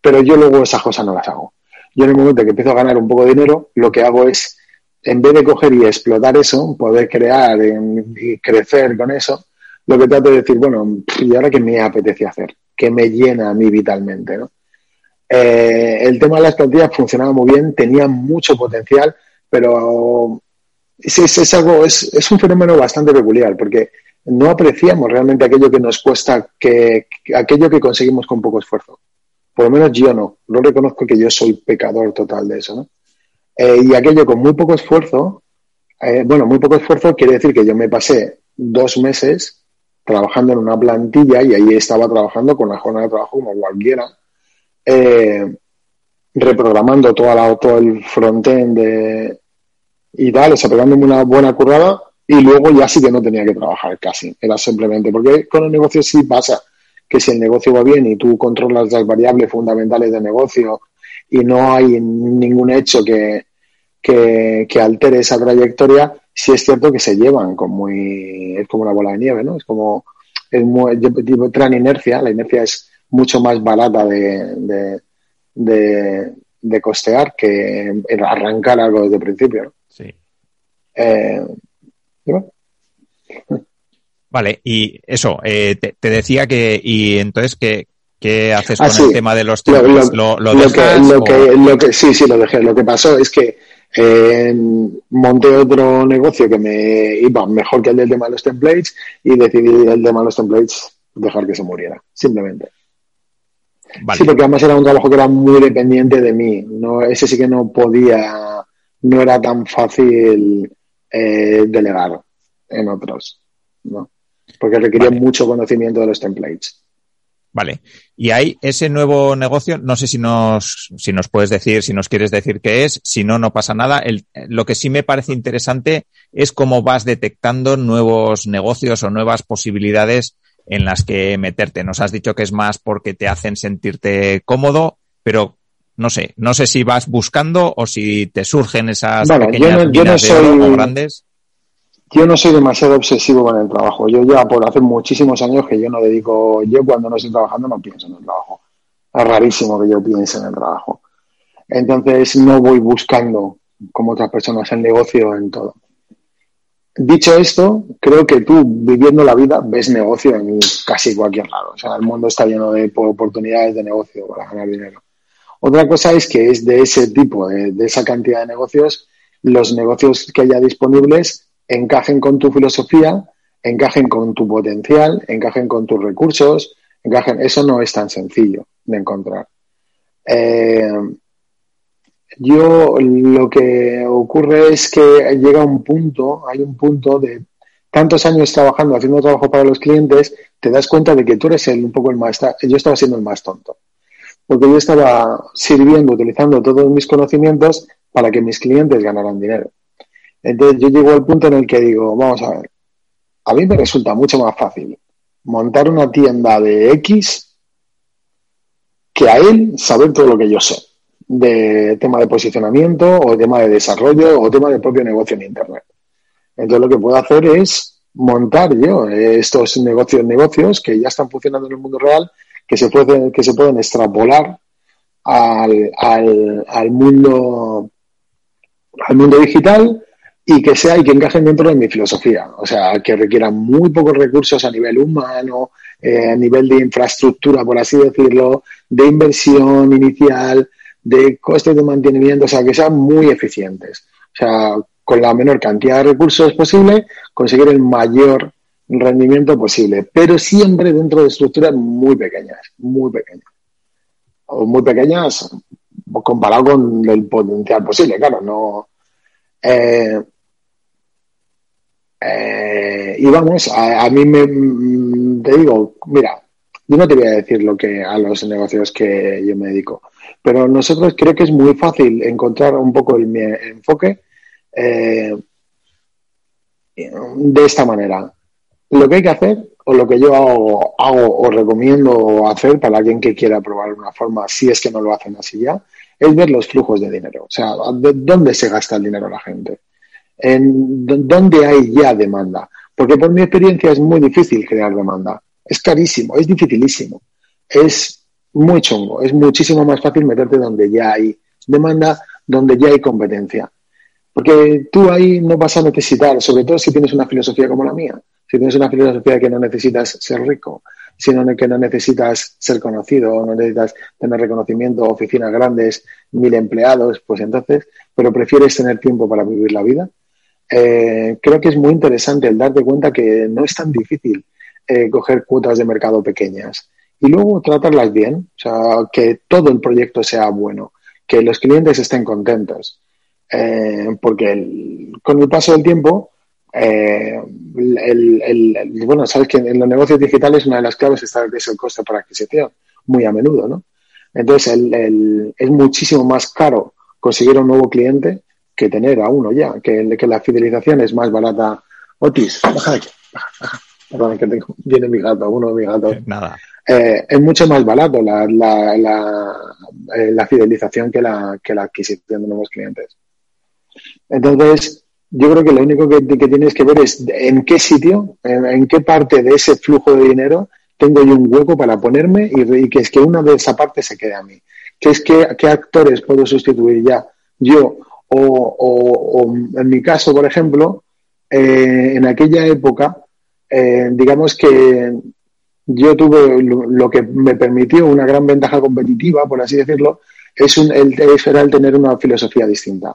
Pero yo luego esas cosas no las hago. Yo en el momento que empiezo a ganar un poco de dinero, lo que hago es, en vez de coger y explotar eso, poder crear y crecer con eso, lo que trato de decir, bueno, ¿y ahora qué me apetece hacer? ¿Qué me llena a mí vitalmente? ¿no? Eh, el tema de las plantillas funcionaba muy bien, tenía mucho potencial, pero es, algo, es, un fenómeno bastante peculiar, porque no apreciamos realmente aquello que nos cuesta, que, aquello que conseguimos con poco esfuerzo. Por lo menos yo no, no reconozco que yo soy pecador total de eso, ¿no? Eh, y aquello con muy poco esfuerzo, eh, bueno, muy poco esfuerzo quiere decir que yo me pasé dos meses trabajando en una plantilla y ahí estaba trabajando con la jornada de trabajo como cualquiera eh, reprogramando toda la, todo el frontend y tal, o sea, pegándome una buena currada y luego ya sí que no tenía que trabajar casi. Era simplemente, porque con el negocio sí pasa que si el negocio va bien y tú controlas las variables fundamentales del negocio y no hay ningún hecho que, que, altere esa trayectoria, sí es cierto que se llevan como muy, es como una bola de nieve, ¿no? Es como, es muy, traen inercia, la inercia es mucho más barata de, de, costear que arrancar algo desde el principio. Sí. Eh, vale, y eso, eh, te, decía que, y entonces, ¿qué, qué haces con ah, el tema de los temas? ¿Lo, lo, lo, que, sí, sí, lo dejé. Lo que pasó es que eh, monté otro negocio que me iba mejor que el del tema de los templates y decidí el tema de los templates dejar que se muriera, simplemente. Sí, porque además era un trabajo que era muy dependiente de mí. No, ese sí que no podía, no era tan fácil eh, delegar en otros, ¿no? Porque requería mucho conocimiento de los templates. Vale. Y hay ese nuevo negocio, no sé si nos, si nos puedes decir, si nos quieres decir qué es, si no, no pasa nada. El, lo que sí me parece interesante es cómo vas detectando nuevos negocios o nuevas posibilidades en las que meterte. Nos has dicho que es más porque te hacen sentirte cómodo, pero no sé, no sé si vas buscando o si te surgen esas pequeñas yo no, soy, grandes. Yo no soy demasiado obsesivo con el trabajo. Yo ya por hace muchísimos años que yo no dedico, yo cuando no estoy trabajando no pienso en el trabajo. Es rarísimo que yo piense en el trabajo. Entonces no voy buscando como otras personas el negocio en todo. Dicho esto, creo que tú viviendo la vida ves negocio en casi cualquier lado. O sea, el mundo está lleno de oportunidades de negocio para ganar dinero. Otra cosa es que es de ese tipo, de, esa cantidad de negocios, los negocios que haya disponibles encajen con tu filosofía, encajen con tu potencial, encajen con tus recursos, encajen. Eso no es tan sencillo de encontrar. Eh, yo lo que ocurre es que llega un punto, hay un punto de tantos años trabajando, haciendo trabajo para los clientes, te das cuenta de que tú eres el, un poco el más, yo estaba siendo el más tonto. Porque yo estaba sirviendo, utilizando todos mis conocimientos para que mis clientes ganaran dinero. Entonces yo llego al punto en el que digo, vamos a ver, a mí me resulta mucho más fácil montar una tienda de X que a él saber todo lo que yo sé de tema de posicionamiento o tema de desarrollo o tema de propio negocio en Internet. Entonces lo que puedo hacer es montar yo estos negocios, negocios que ya están funcionando en el mundo real, que se pueden, que se pueden extrapolar al, al, al mundo al mundo digital y que sea y que encajen dentro de mi filosofía. O sea, que requieran muy pocos recursos a nivel humano, eh, a nivel de infraestructura, por así decirlo, de inversión inicial, de costes de mantenimiento, o sea, que sean muy eficientes. O sea, con la menor cantidad de recursos posible, conseguir el mayor rendimiento posible, pero siempre dentro de estructuras muy pequeñas, muy pequeñas. O muy pequeñas comparado con el potencial posible, claro, no. Eh, eh, y vamos, a, a, mí me te digo, mira, yo no te voy a decir lo que a los negocios que yo me dedico, pero nosotros creo que es muy fácil encontrar un poco el, enfoque eh, de esta manera. Lo que hay que hacer, o lo que yo hago, o recomiendo hacer para alguien que quiera probar una forma, si es que no lo hacen así ya, es ver los flujos de dinero. O sea, ¿de dónde se gasta el dinero la gente? ¿En dónde hay ya demanda? Porque por mi experiencia es muy difícil crear demanda. Es carísimo, es dificilísimo. Es muy chungo. Es muchísimo más fácil meterte donde ya hay demanda, donde ya hay competencia. Porque tú ahí no vas a necesitar, sobre todo si tienes una filosofía como la mía, si tienes una filosofía que no necesitas ser rico, sino que no necesitas ser conocido, no necesitas tener reconocimiento, oficinas grandes, mil empleados, pues entonces, pero prefieres tener tiempo para vivir la vida. Eh, creo que es muy interesante el darte cuenta que no es tan difícil eh, coger cuotas de mercado pequeñas y luego tratarlas bien, o sea, que todo el proyecto sea bueno, que los clientes estén contentos. Eh, porque con el paso del tiempo, eh, el, bueno, sabes que en los negocios digitales una de las claves está, es el coste por adquisición, muy a menudo, ¿no? Entonces, es muchísimo más caro conseguir un nuevo cliente que tener a uno ya, que, la fidelización es más barata. Otis, baja de aquí. Perdón, que tengo, viene mi gato, uno de mis gatos. Nada. Eh, es mucho más barato la, la, la, eh, la, fidelización que la, que la adquisición de nuevos clientes. Entonces, yo creo que lo único que, que tienes que ver es en qué sitio, en, en, qué parte de ese flujo de dinero tengo yo un hueco para ponerme y, y que es que una de esa parte se quede a mí. Que es que, qué actores puedo sustituir ya yo o, o, o en mi caso, por ejemplo, eh, en aquella época, eh, digamos que yo tuve lo, que me permitió una gran ventaja competitiva, por así decirlo, es un, el, era el tener una filosofía distinta.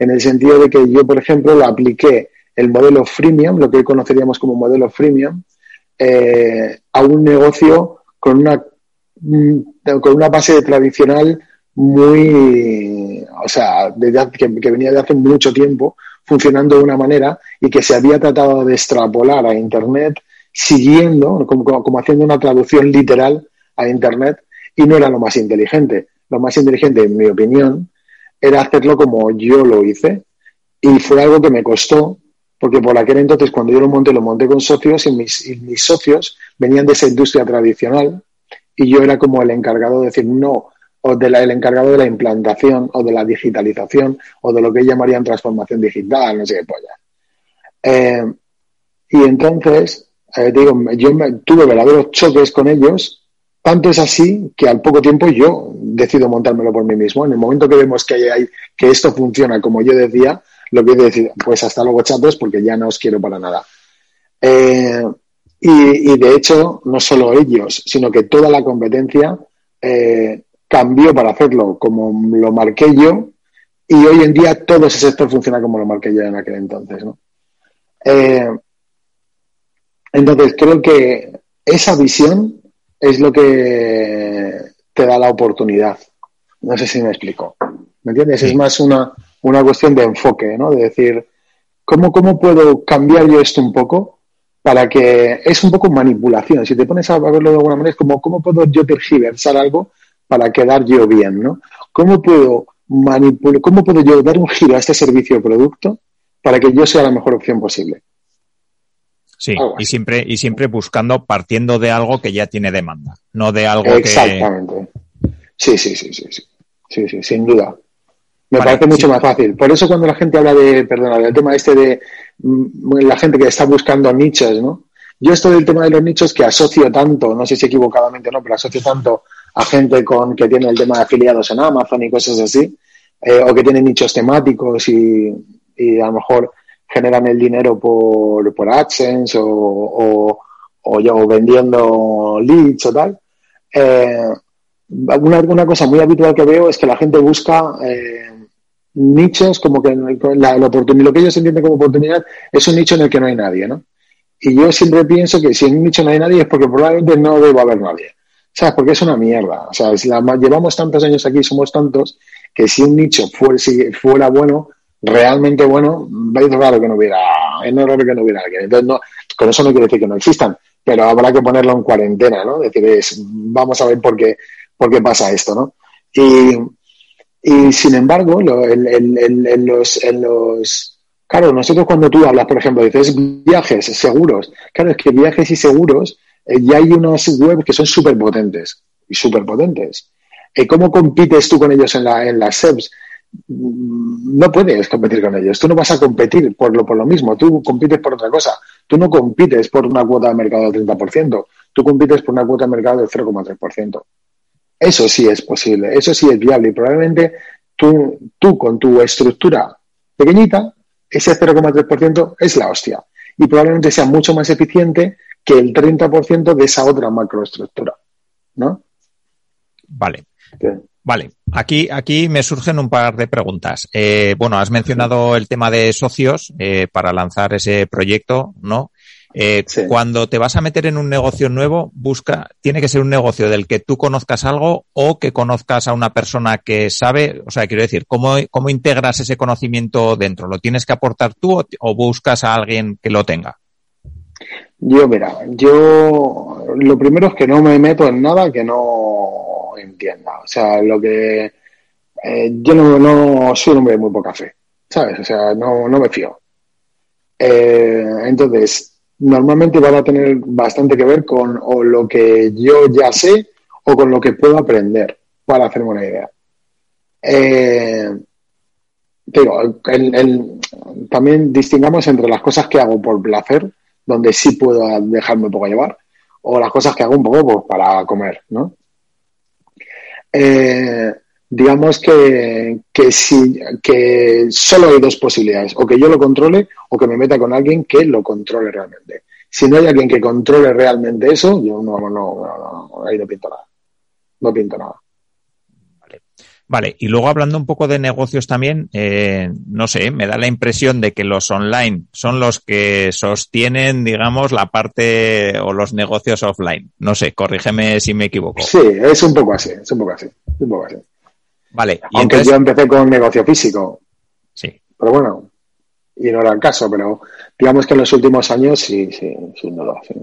En el sentido de que yo, por ejemplo, lo apliqué el modelo freemium, lo que hoy conoceríamos como modelo freemium, eh, a un negocio con una, mm, con una base tradicional muy, o sea, que, que venía de hace mucho tiempo, funcionando de una manera y que se había tratado de extrapolar a Internet siguiendo, como, como, haciendo una traducción literal a Internet, y no era lo más inteligente. Lo más inteligente, en mi opinión, era hacerlo como yo lo hice, y fue algo que me costó, porque por aquel entonces, cuando yo lo monté, lo monté con socios, y mis, y mis socios venían de esa industria tradicional, y yo era como el encargado de decir, no, o de la, el encargado de la implantación, o de la digitalización, o de lo que llamarían transformación digital, no sé qué polla. Eh, y entonces, eh, digo, yo tuve verdaderos choques con ellos Tanto es así que al poco tiempo yo decido montármelo por mí mismo. En el momento que vemos que, hay, que esto funciona como yo decía, lo que decir, pues hasta luego chatos porque ya no os quiero para nada. Eh, y, de hecho, no solo ellos, sino que toda la competencia eh, cambió para hacerlo como lo marqué yo y hoy en día todo ese sector funciona como lo marqué yo en aquel entonces. ¿no? Eh, entonces, creo que esa visión es lo que te da la oportunidad. No sé si me explico. ¿Me entiendes? Es más una, una cuestión de enfoque, ¿no? De decir, ¿cómo, ¿cómo puedo cambiar yo esto un poco para que es un poco manipulación? Si te pones a verlo de alguna manera, es como, ¿cómo puedo yo tergiversar algo para quedar yo bien, ¿no? ¿Cómo puedo manipular, cómo puedo yo dar un giro a este servicio o producto para que yo sea la mejor opción posible? Sí, y siempre, y siempre buscando, partiendo de algo que ya tiene demanda, no de algo Exactamente. Sí, sí, sí, sí, sí, sí, sí, sin duda. Me parece mucho más fácil. Por eso cuando la gente habla de, perdona, del tema este de mm, la gente que está buscando nichos, ¿no? Yo esto del tema de los nichos que asocio tanto, no sé si equivocadamente o no, pero asocio tanto a gente con que tiene el tema de afiliados en Amazon y cosas así, eh, o que tiene nichos temáticos y, y a lo mejor generan el dinero por, por AdSense o, o, o, vendiendo leads o tal. Eh, una, cosa muy habitual que veo es que la gente busca eh, nichos como que la, lo que ellos entienden como oportunidad es un nicho en el que no hay nadie, ¿no? Y yo siempre pienso que si en un nicho no hay nadie es porque probablemente no debe haber nadie. ¿Sabes? Porque es una mierda. O sea, llevamos tantos años aquí, somos tantos, que si un nicho fuera, si fuera bueno, realmente bueno, es raro que no hubiera, es raro que no hubiera alguien. Entonces, no, con eso no quiere decir que no existan, pero habrá que ponerlo en cuarentena, ¿no? Es decir, vamos a ver por qué, por qué pasa esto, ¿no? Y, y sin embargo, en, los, en los, claro, nosotros cuando tú hablas, por ejemplo, dices viajes seguros, claro, es que viajes y seguros, ya hay unas webs que son súper potentes y súper potentes. ¿Y ¿Cómo compites tú con ellos en, la, en las SEPs? no puedes competir con ellos. Tú no vas a competir por lo, por lo mismo. Tú compites por otra cosa. Tú no compites por una cuota de mercado del 30%. Tú compites por una cuota de mercado del 0,3%. Eso sí es posible. Eso sí es viable. Y probablemente tú, tú con tu estructura pequeñita, ese 0,3% es la hostia. Y probablemente sea mucho más eficiente que el 30% de esa otra macroestructura. ¿No? Vale. Vale, aquí, aquí me surgen un par de preguntas. Eh, bueno, has mencionado el tema de socios eh, para lanzar ese proyecto, ¿no? Eh, cuando te vas a meter en un negocio nuevo, busca, tiene que ser un negocio del que tú conozcas algo o que conozcas a una persona que sabe, o sea, quiero decir, ¿cómo, cómo integras ese conocimiento dentro? ¿Lo tienes que aportar tú o buscas a alguien que lo tenga? Yo, mira, yo lo primero es que no me meto en nada que no entienda. O sea, lo que eh, yo no, no, soy un hombre de muy poca fe, ¿sabes? O sea, no, no me fío. Eh, entonces, normalmente van a tener bastante que ver con o lo que yo ya sé o con lo que puedo aprender para hacerme una idea. Eh, digo, también distingamos entre las cosas que hago por placer donde sí puedo dejarme un poco llevar, o las cosas que hago un poco pues, para comer, ¿no? Eh, digamos que, que, solo hay dos posibilidades, o que yo lo controle o que me meta con alguien que lo controle realmente. Si no hay alguien que controle realmente eso, yo no, no, no, ahí no pinto nada. No pinto nada. Vale, y luego hablando un poco de negocios también, eh, no sé, me da la impresión de que los online son los que sostienen, digamos, la parte o los negocios offline. No sé, corrígeme si me equivoco. Sí, es un poco así, es un poco así, un poco así. Vale. ¿y Aunque yo empecé con negocio físico. Sí. Pero bueno, y no era el caso, pero digamos que en los últimos años sí, sí, sin duda. Sí.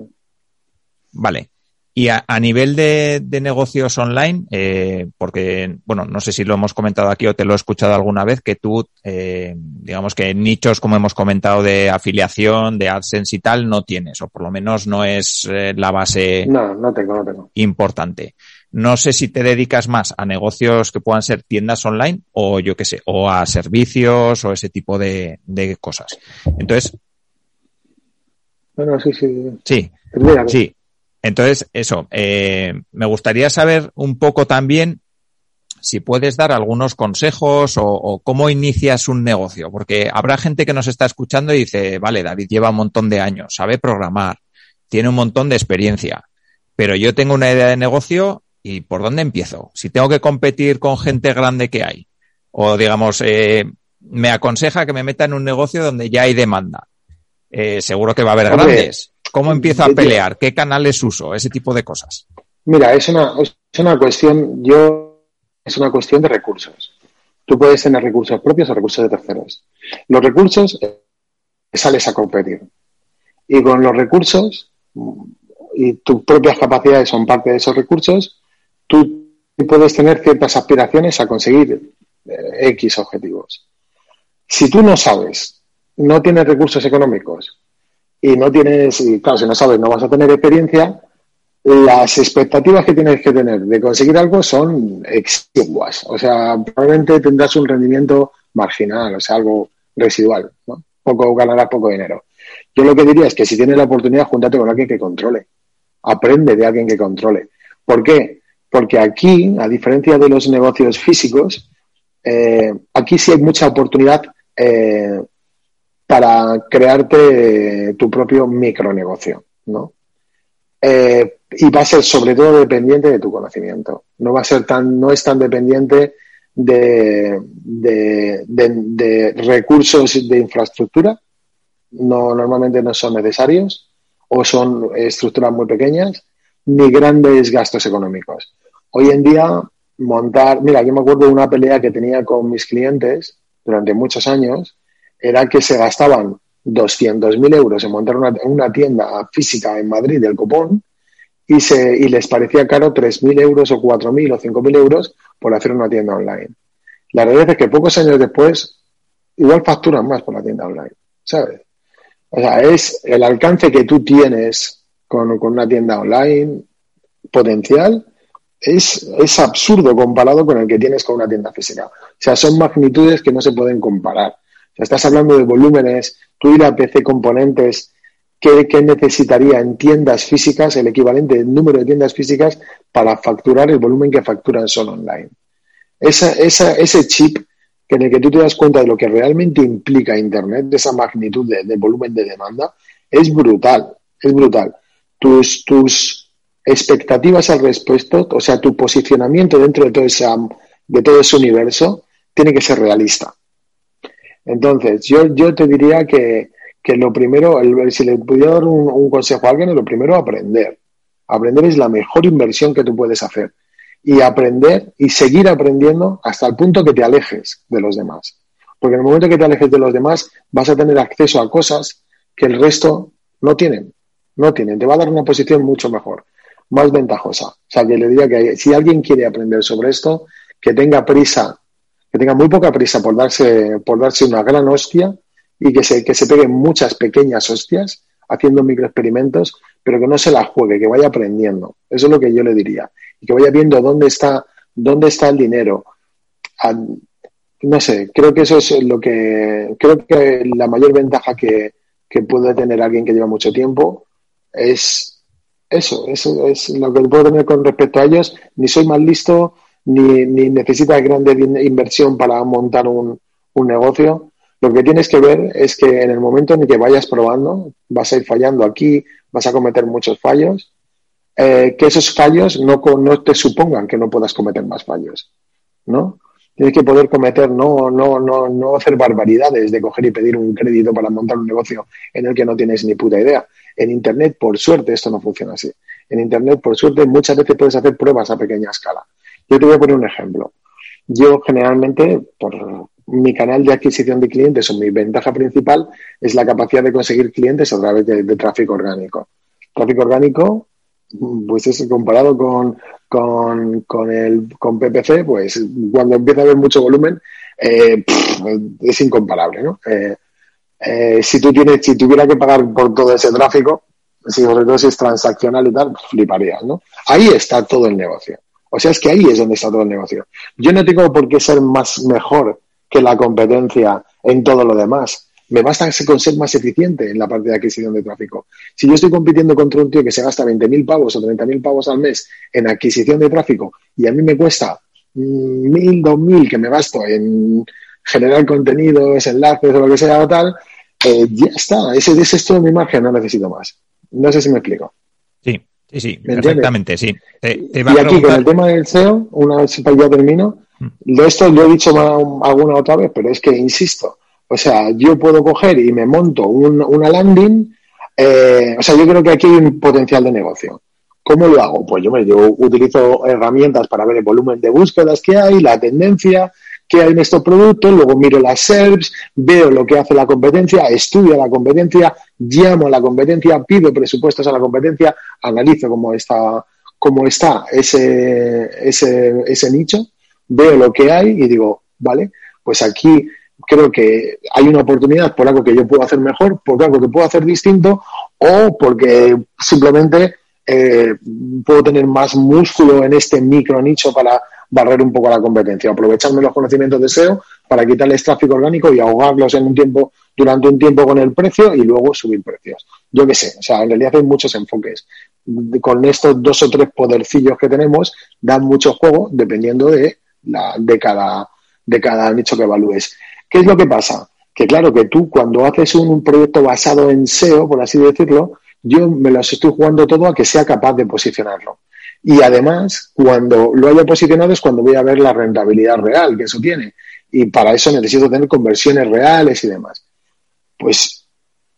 Vale. Y a, nivel de, negocios online, eh, porque, bueno, no sé si lo hemos comentado aquí o te lo he escuchado alguna vez, que tú, eh, digamos que nichos, como hemos comentado, de afiliación, de AdSense y tal, no tienes, o por lo menos no es eh, la base no, no tengo, no tengo. importante. No sé si te dedicas más a negocios que puedan ser tiendas online o yo qué sé, o a servicios o ese tipo de, de cosas. Entonces. Bueno, sí, sí. Sí. Sí. Entonces, eso, eh, me gustaría saber un poco también si puedes dar algunos consejos o, o, cómo inicias un negocio, porque habrá gente que nos está escuchando y dice, vale, David lleva un montón de años, sabe programar, tiene un montón de experiencia, pero yo tengo una idea de negocio y ¿por dónde empiezo? Si tengo que competir con gente grande que hay, o digamos, eh, me aconseja que me meta en un negocio donde ya hay demanda. Eh, seguro que va a haber Hombre, grandes. ¿Cómo empiezo a pelear? ¿Qué canales uso? Ese tipo de cosas. Mira, es una, es una cuestión, yo, es una cuestión de recursos. Tú puedes tener recursos propios o recursos de terceros. Los recursos eh, sales a competir. Y con los recursos y tus propias capacidades son parte de esos recursos, tú puedes tener ciertas aspiraciones a conseguir eh, X objetivos. Si tú no sabes, no tienes recursos económicos y no tienes, y claro, si no sabes, no vas a tener experiencia, las expectativas que tienes que tener de conseguir algo son exiguas. O sea, probablemente tendrás un rendimiento marginal, o sea, algo residual, ¿no? Poco ganarás poco dinero. Yo lo que diría es que si tienes la oportunidad, júntate con alguien que controle. Aprende de alguien que controle. ¿Por qué? Porque aquí, a diferencia de los negocios físicos, eh, aquí sí hay mucha oportunidad eh, para crearte tu propio micronegocio, ¿no? Eh, y va a ser sobre todo dependiente de tu conocimiento. No va a ser tan, no es tan dependiente de, de, de, recursos de infraestructura. No, normalmente no son necesarios o son estructuras muy pequeñas, ni grandes gastos económicos. Hoy en día, montar, mira, yo me acuerdo de una pelea que tenía con mis clientes durante muchos años, era que se gastaban 200.000 euros en montar una, una, tienda física en Madrid del copón y, se, y les parecía caro 3.000 euros o 4.000 o 5.000 euros por hacer una tienda online. La realidad es que pocos años después igual facturan más por la tienda online, ¿sabes? O sea, es el alcance que tú tienes con, con una tienda online potencial es, es, absurdo comparado con el que tienes con una tienda física. O sea, son magnitudes que no se pueden comparar. Estás hablando de volúmenes, tú ir a PC Componentes, ¿qué, ¿qué, necesitaría en tiendas físicas, el equivalente del número de tiendas físicas para facturar el volumen que facturan solo online? Esa, ese chip en el que tú te das cuenta de lo que realmente implica Internet, de esa magnitud de, volumen de demanda, es brutal, es brutal. Tus, tus expectativas al respecto, o sea, tu posicionamiento dentro de todo, ese, de todo ese universo, tiene que ser realista. Entonces, yo, yo te diría que, que lo primero, si le pudiera dar un, un, consejo a alguien, lo primero aprender. Aprender es la mejor inversión que tú puedes hacer y aprender y seguir aprendiendo hasta el punto que te alejes de los demás. Porque en el momento que te alejes de los demás vas a tener acceso a cosas que el resto no tienen. No tienen. Te va a dar una posición mucho mejor, más ventajosa. O sea, que le diría que si alguien quiere aprender sobre esto, que tenga prisa, que tenga muy poca prisa por darse, por darse una gran hostia y que se, que se peguen muchas pequeñas hostias haciendo microexperimentos, pero que no se la juegue, que vaya aprendiendo. Eso es lo que yo le diría y que vaya viendo dónde está, dónde está el dinero. no sé, creo que eso es lo que, creo que la mayor ventaja que, que puede tener alguien que lleva mucho tiempo es eso, eso es lo que puedo tener con respecto a ellos. Ni soy más listo, ni, ni necesita grande inversión para montar un, un negocio. Lo que tienes que ver es que en el momento en que vayas probando, vas a ir fallando aquí, vas a cometer muchos fallos eh, que esos fallos no, no te supongan que no puedas cometer más fallos, ¿no? Tienes que poder cometer, no, no, no, no hacer barbaridades de coger y pedir un crédito para montar un negocio en el que no tienes ni puta idea. En Internet, por suerte, esto no funciona así. En Internet, por suerte, muchas veces puedes hacer pruebas a pequeña escala. Yo te voy a poner un ejemplo. Yo generalmente, por mi canal de adquisición de clientes o mi ventaja principal es la capacidad de conseguir clientes a través de, tráfico orgánico. Tráfico orgánico pues es comparado con, con, con, el, con PPC, pues cuando empieza a haber mucho volumen, eh, es incomparable, ¿no? Eh, eh, si tú tienes, si tuviera que pagar por todo ese tráfico, si sobre todo si es transaccional y tal, fliparías, ¿no? Ahí está todo el negocio. O sea, es que ahí es donde está todo el negocio. Yo no tengo por qué ser más mejor que la competencia en todo lo demás. Me basta con ser más eficiente en la parte de adquisición de tráfico. Si yo estoy compitiendo contra un tío que se gasta 20.000 pavos o 30.000 pavos al mes en adquisición de tráfico y a mí me cuesta 1.000, 2.000 que me gasto en generar contenidos, enlaces o lo que sea o tal, eh, ya está. Ese, ese es todo mi margen, no necesito más. No sé si me explico. Sí, sí, sí, perfectamente, sí. y aquí con el tema del SEO, una vez ya termino, mm. de esto lo he dicho alguna otra vez, pero es que insisto, o sea, yo puedo coger y me monto una landing, eh, o sea, yo creo que aquí hay un potencial de negocio. ¿Cómo lo hago? Pues yo, me, yo utilizo herramientas para ver el volumen de búsquedas que hay, la tendencia, qué hay en estos productos, luego miro las SERPs, veo lo que hace la competencia, estudio la competencia, llamo a la competencia, pido presupuestos a la competencia, analizo cómo está, cómo está ese, ese, ese nicho, veo lo que hay y digo, vale, pues aquí creo que hay una oportunidad por algo que yo puedo hacer mejor, por algo que puedo hacer distinto o porque simplemente eh, puedo tener más músculo en este micro nicho para barrer un poco la competencia, aprovecharme los conocimientos de SEO para quitarles tráfico orgánico y ahogarlos en un tiempo, durante un tiempo con el precio y luego subir precios. Yo qué sé, o sea, en realidad hay muchos enfoques. Con estos dos o tres podercillos que tenemos, dan mucho juego dependiendo de, la, de, cada, de cada nicho que evalúes. ¿Qué es lo que pasa? Que claro que tú cuando haces un proyecto basado en SEO, por así decirlo, yo me los estoy jugando todo a que sea capaz de posicionarlo. Y además, cuando lo haya posicionado es cuando voy a ver la rentabilidad real que eso tiene. Y para eso necesito tener conversiones reales y demás. Pues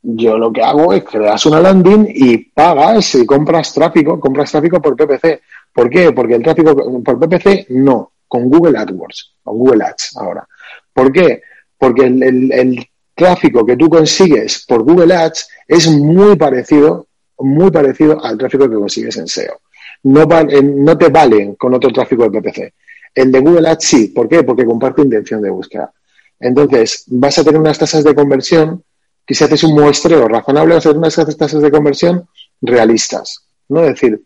yo lo que hago es creas una landing y pagas y compras tráfico, compras tráfico por PPC. ¿Por qué? Porque el tráfico por PPC no, con Google AdWords, con Google Ads ahora. ¿Por qué? Porque el, el tráfico que tú consigues por Google Ads es muy parecido, muy parecido al tráfico que consigues en SEO no, eh, no te valen con otro tráfico de PPC. El de Google Ads sí. ¿Por qué? Porque comparte intención de búsqueda. Entonces, vas a tener unas tasas de conversión que si haces un muestreo razonable, vas a tener unas tasas de conversión realistas. ¿no? Es decir,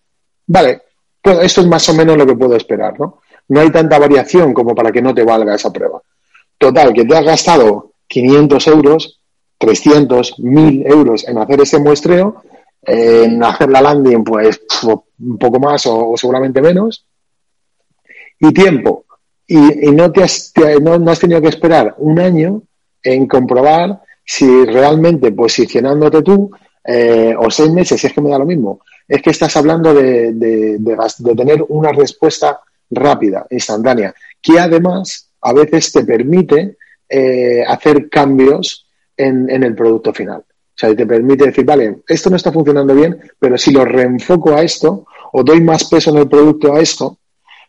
vale, pues esto es más o menos lo que puedo esperar, ¿no? No hay tanta variación como para que no te valga esa prueba. Total, que te has gastado 500 euros, 300, 1000 euros en hacer ese muestreo, en hacer la landing, pues un poco más o, seguramente menos. Y tiempo. Y, no, te has, no, has tenido que esperar un año en comprobar si realmente posicionándote tú, eh, o seis meses, es que me da lo mismo, es que estás hablando de, tener una respuesta rápida, instantánea, que además a veces te permite eh, hacer cambios en, el producto final. O sea, te permite decir, vale, esto no está funcionando bien, pero si lo reenfoco a esto o doy más peso en el producto a esto,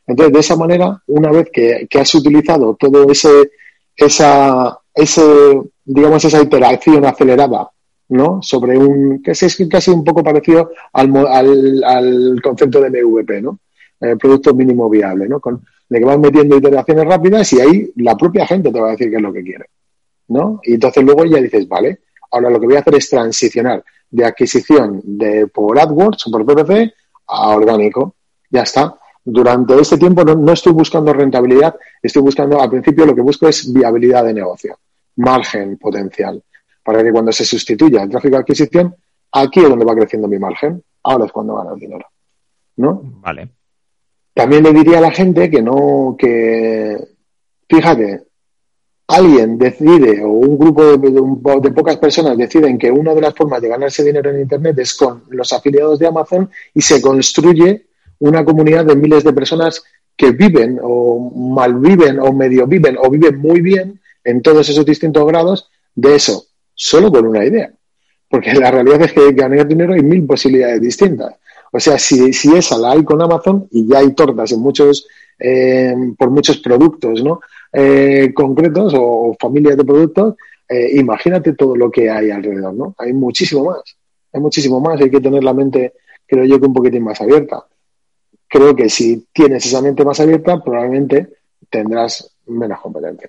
entonces de esa manera, una vez que, has utilizado todo ese, esa, ese, digamos, esa iteración acelerada, ¿no? Sobre un, que es casi un poco parecido al, al, al concepto de MVP, ¿no? El producto mínimo viable, ¿no? Con, de que vas metiendo iteraciones rápidas y ahí la propia gente te va a decir qué es lo que quiere, ¿no? Y entonces luego ya dices, vale, Ahora lo que voy a hacer es transicionar de adquisición de por AdWords o por PPC a orgánico. Ya está. Durante este tiempo no, estoy buscando rentabilidad, estoy buscando, al principio lo que busco es viabilidad de negocio, margen potencial, para que cuando se sustituya el tráfico de adquisición, aquí es donde va creciendo mi margen, ahora es cuando gana el dinero. ¿No? Vale. También le diría a la gente que no, que, fíjate, alguien decide o un grupo de, pocas personas deciden que una de las formas de ganarse dinero en Internet es con los afiliados de Amazon y se construye una comunidad de miles de personas que viven o malviven o medio viven o viven muy bien en todos esos distintos grados de eso, solo con una idea. Porque la realidad es que ganar dinero hay mil posibilidades distintas. O sea, si, si esa la hay con Amazon y ya hay tortas en muchos, eh, por muchos productos, ¿no? Eh, concretos o, familias de productos, eh, imagínate todo lo que hay alrededor, ¿no? Hay muchísimo más, hay muchísimo más, hay que tener la mente, creo yo, que un poquitín más abierta. Creo que si tienes esa mente más abierta, probablemente tendrás menos competencia.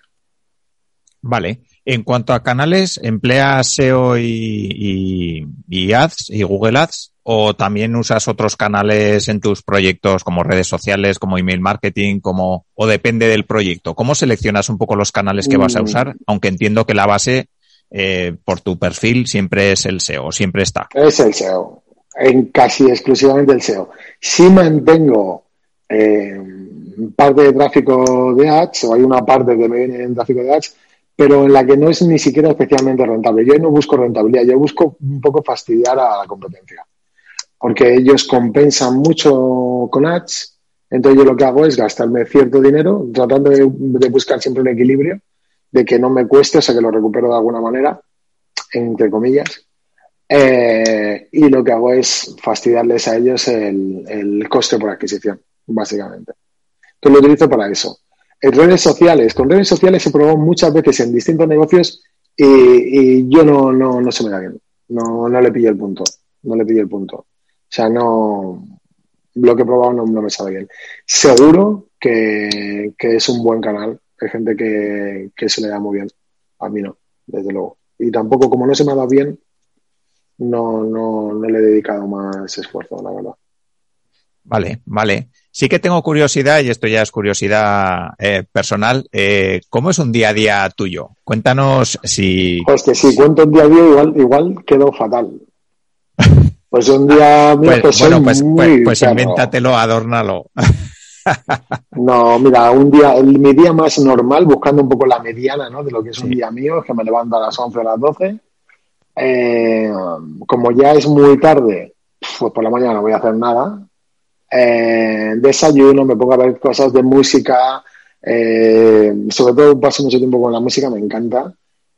Vale. En cuanto a canales, ¿empleas SEO y, y Ads y Google Ads? O también usas otros canales en tus proyectos como redes sociales, como email marketing, como o depende del proyecto. ¿Cómo seleccionas un poco los canales que vas a mm. usar? Aunque entiendo que la base eh, por tu perfil siempre es el SEO, siempre está. Es el SEO, en casi exclusivamente el SEO. Si mantengo eh, parte de tráfico de ads, o hay una parte que me viene en tráfico de ads, pero en la que no es ni siquiera especialmente rentable. Yo no busco rentabilidad, yo busco un poco fastidiar a la competencia, porque ellos compensan mucho con ads, entonces yo lo que hago es gastarme cierto dinero, tratando de, buscar siempre un equilibrio, de que no me cueste, o sea, que lo recupero de alguna manera, entre comillas, eh, y lo que hago es fastidiarles a ellos el, el coste por adquisición, básicamente. Entonces lo utilizo para eso en redes sociales. Con redes sociales he probado muchas veces en distintos negocios y, yo no, no, no se me da bien. No, no le pillo el punto. No le pillo el punto. O sea, no. Lo que he probado no, me sabe bien. Seguro que, es un buen canal. Hay gente que, que se le da muy bien. A mí no, desde luego. Y tampoco, como no se me ha dado bien, no, no, no le he dedicado más esfuerzo, la verdad. Vale, vale. Sí que tengo curiosidad, y esto ya es curiosidad eh, personal, eh, ¿cómo es un día a día tuyo? Cuéntanos si... Pues que si cuento un día a día igual, igual quedó fatal. [laughs] Pues un día mío pues, bueno, pues, pues, pues invéntatelo, adórnalo. [laughs] No, mira, un día, el, mi día más normal, buscando un poco la mediana ¿no? de lo que es un día mío, es que me levanto a las 11 o a las 12. Eh, como ya es muy tarde, pues por la mañana no voy a hacer nada, eh, desayuno, me pongo a ver cosas de música, eh, sobre todo paso mucho tiempo con la música, me encanta.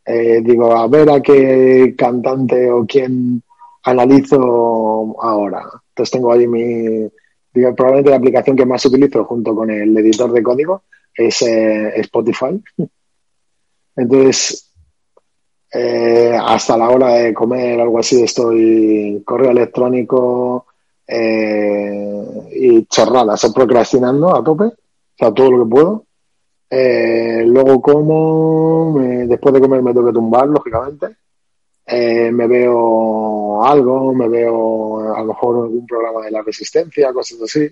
Eh, digo, a ver a qué cantante o quién analizo ahora. Entonces tengo ahí mi, digo, probablemente la aplicación que más utilizo junto con el editor de código es Spotify. [laughs] Entonces, hasta la hora de comer, algo así, estoy correo electrónico, eh, y chorradas, o procrastinando a tope, o sea, todo lo que puedo. Eh, luego como, después de comer me tengo que tumbar, lógicamente. Eh, me veo algo, me veo a lo mejor algún programa de la resistencia, cosas así.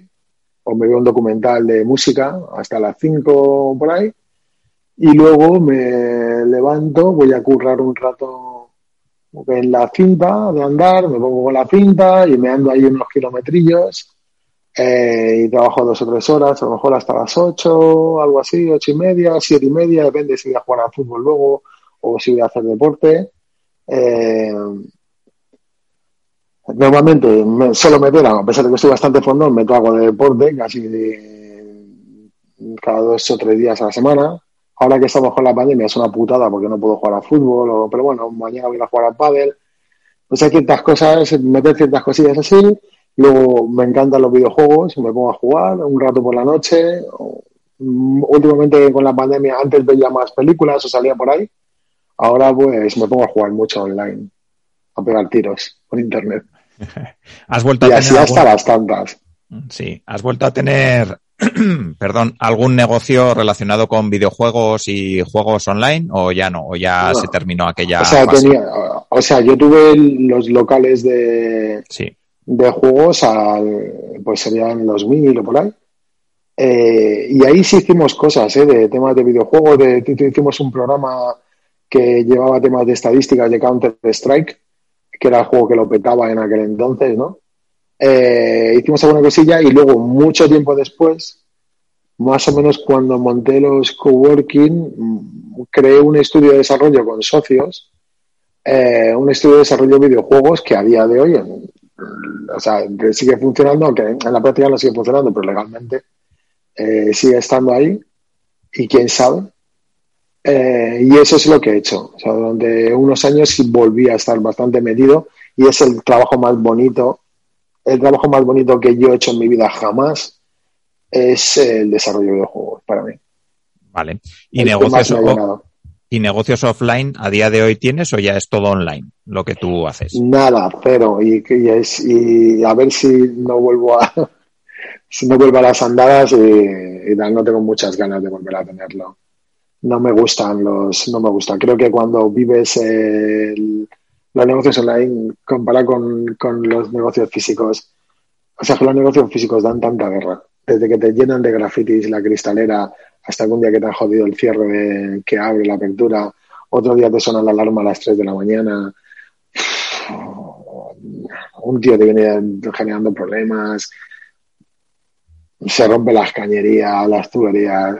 O me veo un documental de música hasta las 5 por ahí. Y luego me levanto, voy a currar un rato en la cinta de andar, me pongo con la cinta y me ando ahí unos kilometrillos eh, y trabajo dos o tres horas, a lo mejor hasta las ocho, algo así, ocho y media, siete y media, depende si voy a jugar al fútbol luego o si voy a hacer deporte. Eh, normalmente me, suelo meter, a pesar de que estoy bastante fondo, meto algo de deporte casi cada dos o tres días a la semana ahora que estamos con la pandemia es una putada porque no puedo jugar al fútbol, pero bueno, mañana voy a jugar al pádel. Pues hay ciertas cosas, meter ciertas cosillas así. Luego me encantan los videojuegos, me pongo a jugar un rato por la noche. Últimamente con la pandemia, antes veía más películas o salía por ahí. Ahora pues me pongo a jugar mucho online, a pegar tiros por internet. [laughs] Has vuelto y así hasta bastantes. Sí, has vuelto a tener [clears throat] perdón, algún negocio relacionado con videojuegos y juegos online o ya no, o ya se terminó aquella. O sea, o sea, yo tuve los locales de, de juegos al, pues serían los mil o por ahí. Eh, y ahí sí hicimos cosas, ¿eh? de temas de videojuegos, de, hicimos un programa que llevaba temas de estadísticas de Counter Strike, que era el juego que lo petaba en aquel entonces, ¿no? Eh, hicimos alguna cosilla y luego, mucho tiempo después, más o menos cuando monté los coworking, mm, creé un estudio de desarrollo con socios, eh, un estudio de desarrollo de videojuegos que a día de hoy, o sea, sigue funcionando, aunque en la práctica no sigue funcionando, pero legalmente eh, sigue estando ahí y quién sabe. Y eso es lo que he hecho. O sea, durante unos años volví a estar bastante metido y es el trabajo más bonito el trabajo más bonito que yo he hecho en mi vida jamás es el desarrollo de videojuegos para mí. Vale. ¿Y negocios, ¿Y negocios offline a día de hoy tienes o ya es todo online lo que tú haces? Nada, cero. Y, y, a ver si no vuelvo a [laughs] si no vuelvo a las andadas y, no tengo muchas ganas de volver a tenerlo. No me gustan los, no me gustan. Creo que cuando vives el, los negocios online comparado con, los negocios físicos. O sea, que los negocios físicos dan tanta guerra. Desde que te llenan de grafitis la cristalera hasta algún día que te han jodido el cierre que abre la apertura otro día te suena la alarma a las 3 de la mañana, un tío te viene generando problemas, se rompe las cañerías, las tuberías.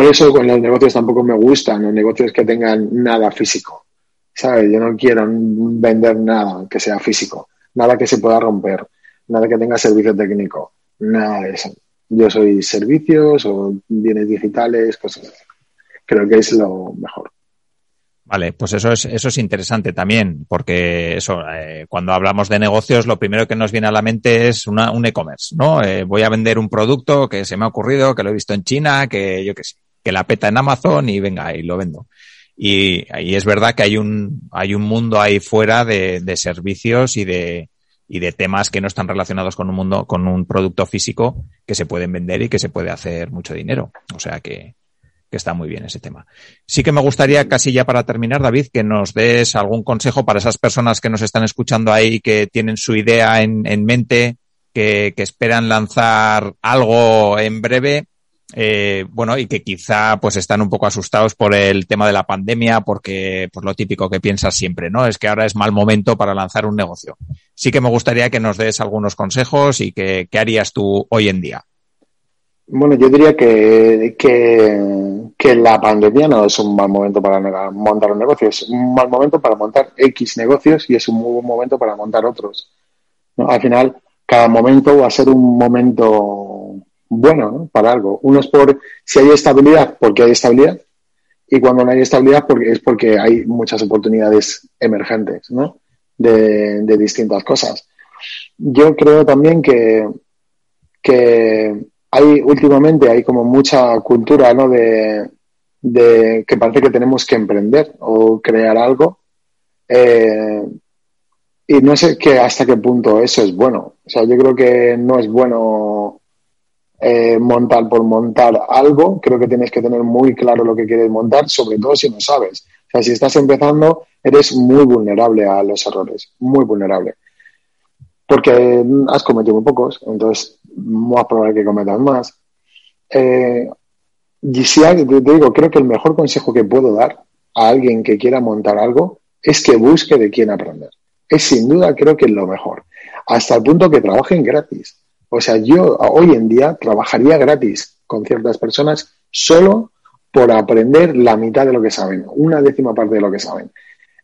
Por eso con los negocios tampoco me gustan los negocios que tengan nada físico. ¿Sabes? Yo no quiero vender nada que sea físico, nada que se pueda romper, nada que tenga servicio técnico, nada de eso. Yo soy servicios o bienes digitales, cosas así. Creo que es lo mejor. Vale, pues eso es, eso es interesante también, porque eso, eh, cuando hablamos de negocios, lo primero que nos viene a la mente es una, un e-commerce, ¿no? Eh, voy a vender un producto que se me ha ocurrido, que lo he visto en China, que yo qué sé, que la peta en Amazon y venga, y lo vendo. Y ahí es verdad que hay un, hay un mundo ahí fuera de, de servicios y de, y de temas que no están relacionados con un mundo, con un producto físico que se pueden vender y que se puede hacer mucho dinero. O sea que, que está muy bien ese tema. Sí que me gustaría, casi ya para terminar, David, que nos des algún consejo para esas personas que nos están escuchando ahí, que tienen su idea en, en mente, que, que, esperan lanzar algo en breve. Eh, bueno, y que quizá pues están un poco asustados por el tema de la pandemia, porque pues lo típico que piensas siempre, ¿no? Es que ahora es mal momento para lanzar un negocio. Sí que me gustaría que nos des algunos consejos y que, qué harías tú hoy en día. Bueno, yo diría que, que, la pandemia no es un mal momento para montar un negocio, es un mal momento para montar X negocios y es un muy buen momento para montar otros. Al final, cada momento va a ser un momento bueno ¿no? para algo. Uno es por si hay estabilidad, porque hay estabilidad, y cuando no hay estabilidad porque, es porque hay muchas oportunidades emergentes ¿no? de, de distintas cosas. Yo creo también que, que hay últimamente hay como mucha cultura ¿no? de, que parece que tenemos que emprender o crear algo eh, y no sé que hasta qué punto eso es bueno o sea yo creo que no es bueno eh, montar por montar algo creo que tienes que tener muy claro lo que quieres montar sobre todo si no sabes o sea si estás empezando eres muy vulnerable a los errores muy vulnerable porque has cometido muy pocos, entonces más probable que cometas más. Eh, y si te digo, creo que el mejor consejo que puedo dar a alguien que quiera montar algo es que busque de quién aprender. Es sin duda, creo que es lo mejor. Hasta el punto que trabajen gratis. O sea, yo hoy en día trabajaría gratis con ciertas personas solo por aprender la mitad de lo que saben, una décima parte de lo que saben.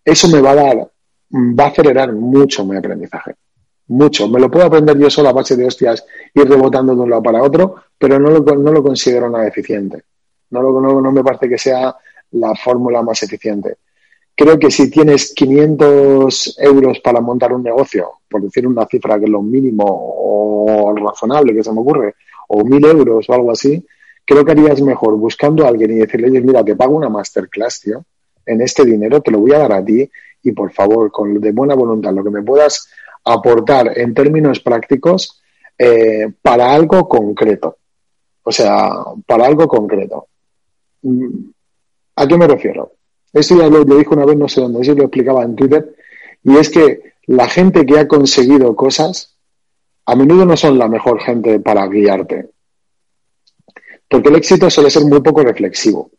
Eso me va a dar, va a acelerar mucho mi aprendizaje mucho. Me lo puedo aprender yo solo a base de hostias, ir rebotando de un lado para otro, pero no lo, considero nada eficiente. No, lo, no me parece que sea la fórmula más eficiente. Creo que si tienes 500 euros para montar un negocio, por decir una cifra que es lo mínimo o razonable que se me ocurre, o 1000 euros o algo así, creo que harías mejor buscando a alguien y decirle, oye, mira, te pago una masterclass, tío, en este dinero, te lo voy a dar a ti y por favor, con de buena voluntad, lo que me puedas aportar en términos prácticos eh, para algo concreto. O sea, para algo concreto. Mm, ¿A qué me refiero? Esto ya lo, lo dijo una vez, no sé dónde, eso lo explicaba en Twitter, y es que la gente que ha conseguido cosas a menudo no son la mejor gente para guiarte. Porque el éxito suele ser muy poco reflexivo.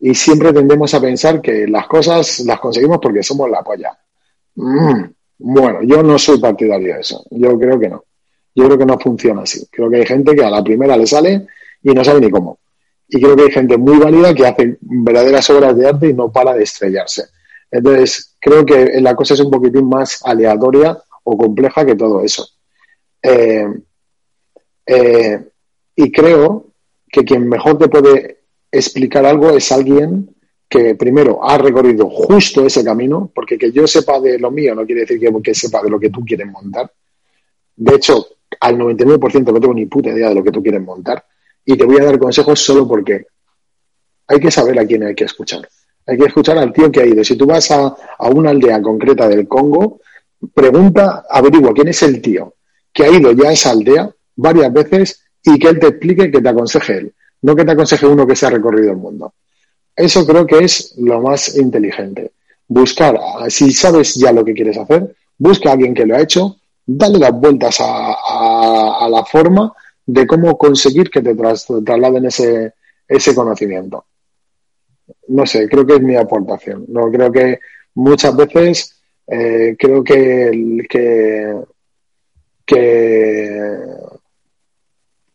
Y siempre tendemos a pensar que las cosas las conseguimos porque somos la polla. Mm, bueno, yo no soy partidario de eso. Yo creo que no. Yo creo que no funciona así. Creo que hay gente que a la primera le sale y no sabe ni cómo. Y creo que hay gente muy válida que hace verdaderas obras de arte y no para de estrellarse. Entonces, creo que la cosa es un poquitín más aleatoria o compleja que todo eso. Eh, eh, y creo que quien mejor te puede explicar algo es alguien que primero ha recorrido justo ese camino, porque que yo sepa de lo mío no quiere decir que, que sepa de lo que tú quieres montar. De hecho, al 99% no tengo ni puta idea de lo que tú quieres montar. Y te voy a dar consejos solo porque hay que saber a quién hay que escuchar. Hay que escuchar al tío que ha ido. Si tú vas a, a una aldea concreta del Congo, pregunta, averigua quién es el tío que ha ido ya a esa aldea varias veces y que él te explique que te aconseje él. No que te aconseje uno que se ha recorrido el mundo. Eso creo que es lo más inteligente. Buscar, si sabes ya lo que quieres hacer, busca a alguien que lo ha hecho, dale las vueltas a, a, a la forma de cómo conseguir que te tras, trasladen ese, ese conocimiento. no sé, creo que es mi aportación. No creo que muchas veces eh, creo que, que, que,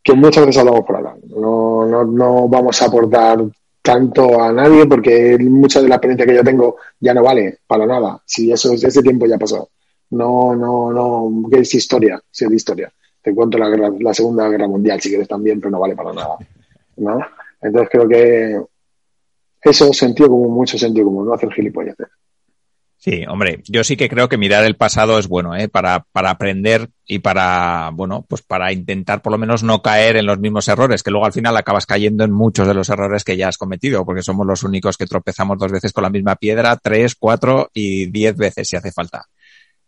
que muchas veces hablamos por hablar. No, no, no vamos a aportar tanto a nadie porque mucha de la experiencia que yo tengo ya no vale para nada. Si eso ese tiempo ya pasó. No, no, no, que es historia, sí es historia. Te cuento la, la, Segunda Guerra Mundial si quieres también, pero no vale para nada. ¿no? Entonces creo que eso sentido como mucho sentido como no hacer gilipolleces. Sí, hombre, yo sí que creo que mirar el pasado es bueno, ¿eh? Para, para aprender y para, bueno, pues para intentar por lo menos no caer en los mismos errores, que luego al final acabas cayendo en muchos de los errores que ya has cometido, porque somos los únicos que tropezamos dos veces con la misma piedra, tres, cuatro y diez veces si hace falta.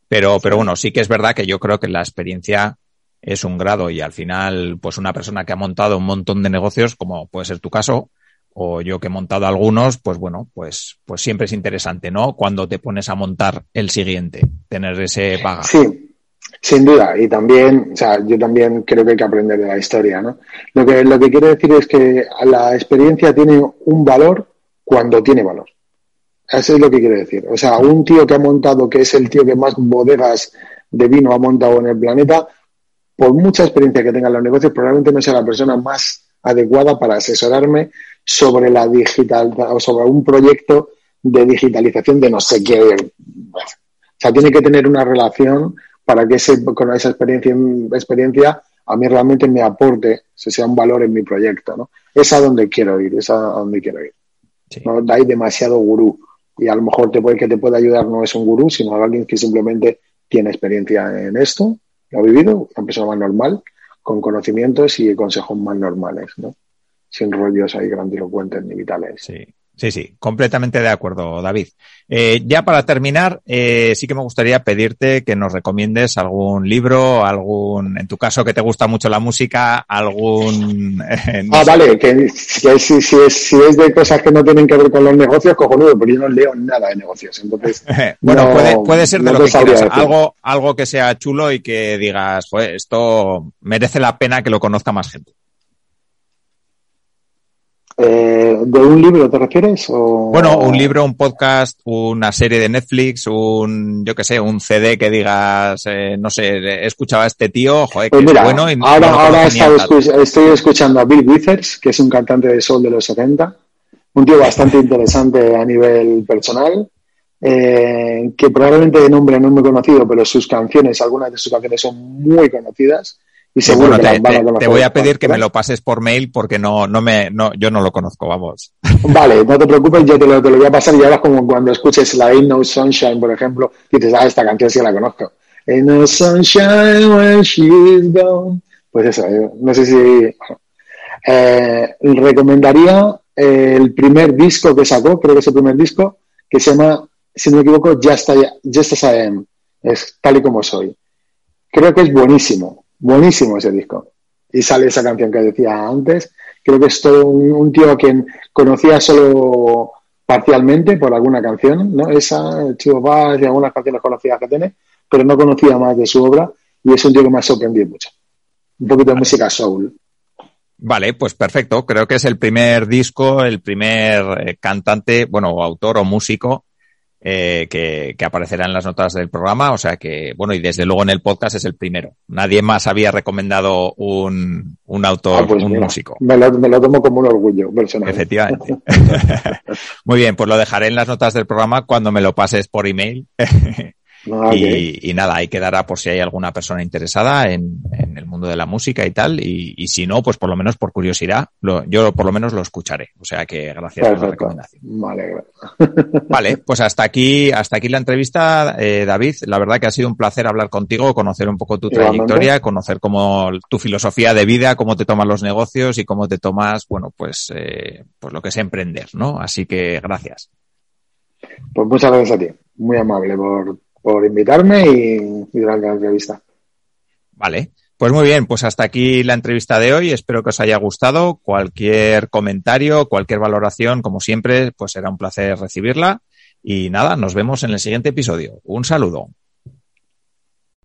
Pero, pero bueno, sí que es verdad que yo creo que la experiencia es un grado y al final, pues una persona que ha montado un montón de negocios, como puede ser tu caso, o yo que he montado algunos, pues bueno, pues, pues siempre es interesante, ¿no? Cuando te pones a montar el siguiente, tener ese bagaje. Sí, sin duda. Y también, o sea, yo también creo que hay que aprender de la historia, ¿no? Lo que, lo que quiero decir es que la experiencia tiene un valor cuando tiene valor. Eso es lo que quiero decir. O sea, un tío que ha montado, que es el tío que más bodegas de vino ha montado en el planeta, por mucha experiencia que tenga en los negocios, probablemente no sea la persona más adecuada para asesorarme sobre la digital o sobre un proyecto de digitalización de no sé qué. O sea, tiene que tener una relación para que ese, con esa experiencia, experiencia a mí realmente me aporte, se sea un valor en mi proyecto. ¿no? Es a donde quiero ir, es a donde quiero ir. No hay demasiado gurú y a lo mejor te puede, que te puede ayudar no es un gurú, sino alguien que simplemente tiene experiencia en esto, lo ha vivido, una persona más normal, con conocimientos y consejos más normales, ¿no? sin rollos ahí grandilocuentes ni vitales. Sí. Sí, sí, completamente de acuerdo, David. Eh, ya para terminar, eh, sí que me gustaría pedirte que nos recomiendes algún libro, algún, en tu caso que te gusta mucho la música, algún... [laughs] Eh, ah, vale, que, si, si, es, si es de cosas que no tienen que ver con los negocios, cojonudo, pero yo no leo nada de negocios. Entonces, [laughs] bueno, puede, puede ser de lo que quieras, algo, algo que sea chulo y que digas, pues esto merece la pena que lo conozca más gente. Eh, ¿De un libro te refieres? O... Bueno, un libro, un podcast, una serie de Netflix, un, yo qué sé, un CD que digas, eh, no sé, he escuchado a este tío, joder, que pues es bueno. Y ahora ahora estoy escuchando a Bill Withers, que es un cantante de soul de los 70, un tío bastante interesante a nivel personal, eh, que probablemente de nombre no me he conocido, pero sus canciones, algunas de sus canciones son muy conocidas y seguro te, te, voy a pedir que me lo pases por mail porque no, no me, no, yo no lo conozco, vamos. [laughs] Vale, no te preocupes, yo te lo, te lo voy a pasar y ahora como cuando escuches la Ain't No Sunshine, por ejemplo, dices, ah, esta canción sí la conozco. Ain't No Sunshine when she's gone. Pues eso, eh, no sé si... Eh, recomendaría el primer disco que sacó, creo que es el primer disco, que se llama, si no me equivoco, Just, Just As I Am. Es tal y como soy. Creo que es buenísimo Buenísimo ese disco. Y sale esa canción que decía antes. Creo que es todo un, tío a quien conocía solo parcialmente por alguna canción, ¿no? Esa, Chivo Paz y algunas canciones conocidas que tiene, pero no conocía más de su obra y es un tío que me ha sorprendido mucho. Un poquito de música soul. Vale, pues perfecto. Creo que es el primer disco, el primer eh, cantante, bueno, autor o músico eh, que, aparecerá en las notas del programa. O sea que, bueno, y desde luego en el podcast es el primero. Nadie más había recomendado un, un autor, ah, pues un músico. Me lo, me lo, tomo como un orgullo personal. Efectivamente. [laughs] [laughs] Muy bien, pues lo dejaré en las notas del programa cuando me lo pases por email. [laughs] Ah, y, nada, ahí quedará por si hay alguna persona interesada en, el mundo de la música y tal. Y, si no, pues por lo menos por curiosidad, yo por lo menos lo escucharé. O sea que gracias por la recomendación. Vale, [laughs] vale, pues hasta aquí, hasta aquí la entrevista, eh, David. La verdad que ha sido un placer hablar contigo, conocer un poco tu trayectoria, conocer cómo tu filosofía de vida, cómo te tomas los negocios y cómo te tomas, bueno, pues, eh, pues lo que es emprender, ¿no? Así que gracias. Pues muchas gracias a ti. Muy amable por por invitarme y, durante la entrevista. Vale. Pues muy bien, pues hasta aquí la entrevista de hoy. Espero que os haya gustado. Cualquier comentario, cualquier valoración, como siempre, pues será un placer recibirla. Y nada, nos vemos en el siguiente episodio. Un saludo.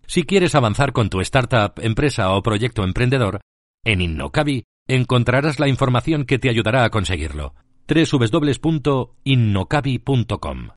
Si quieres avanzar con tu startup, empresa o proyecto emprendedor, en Innocabi encontrarás la información que te ayudará a conseguirlo www.innocabi.com.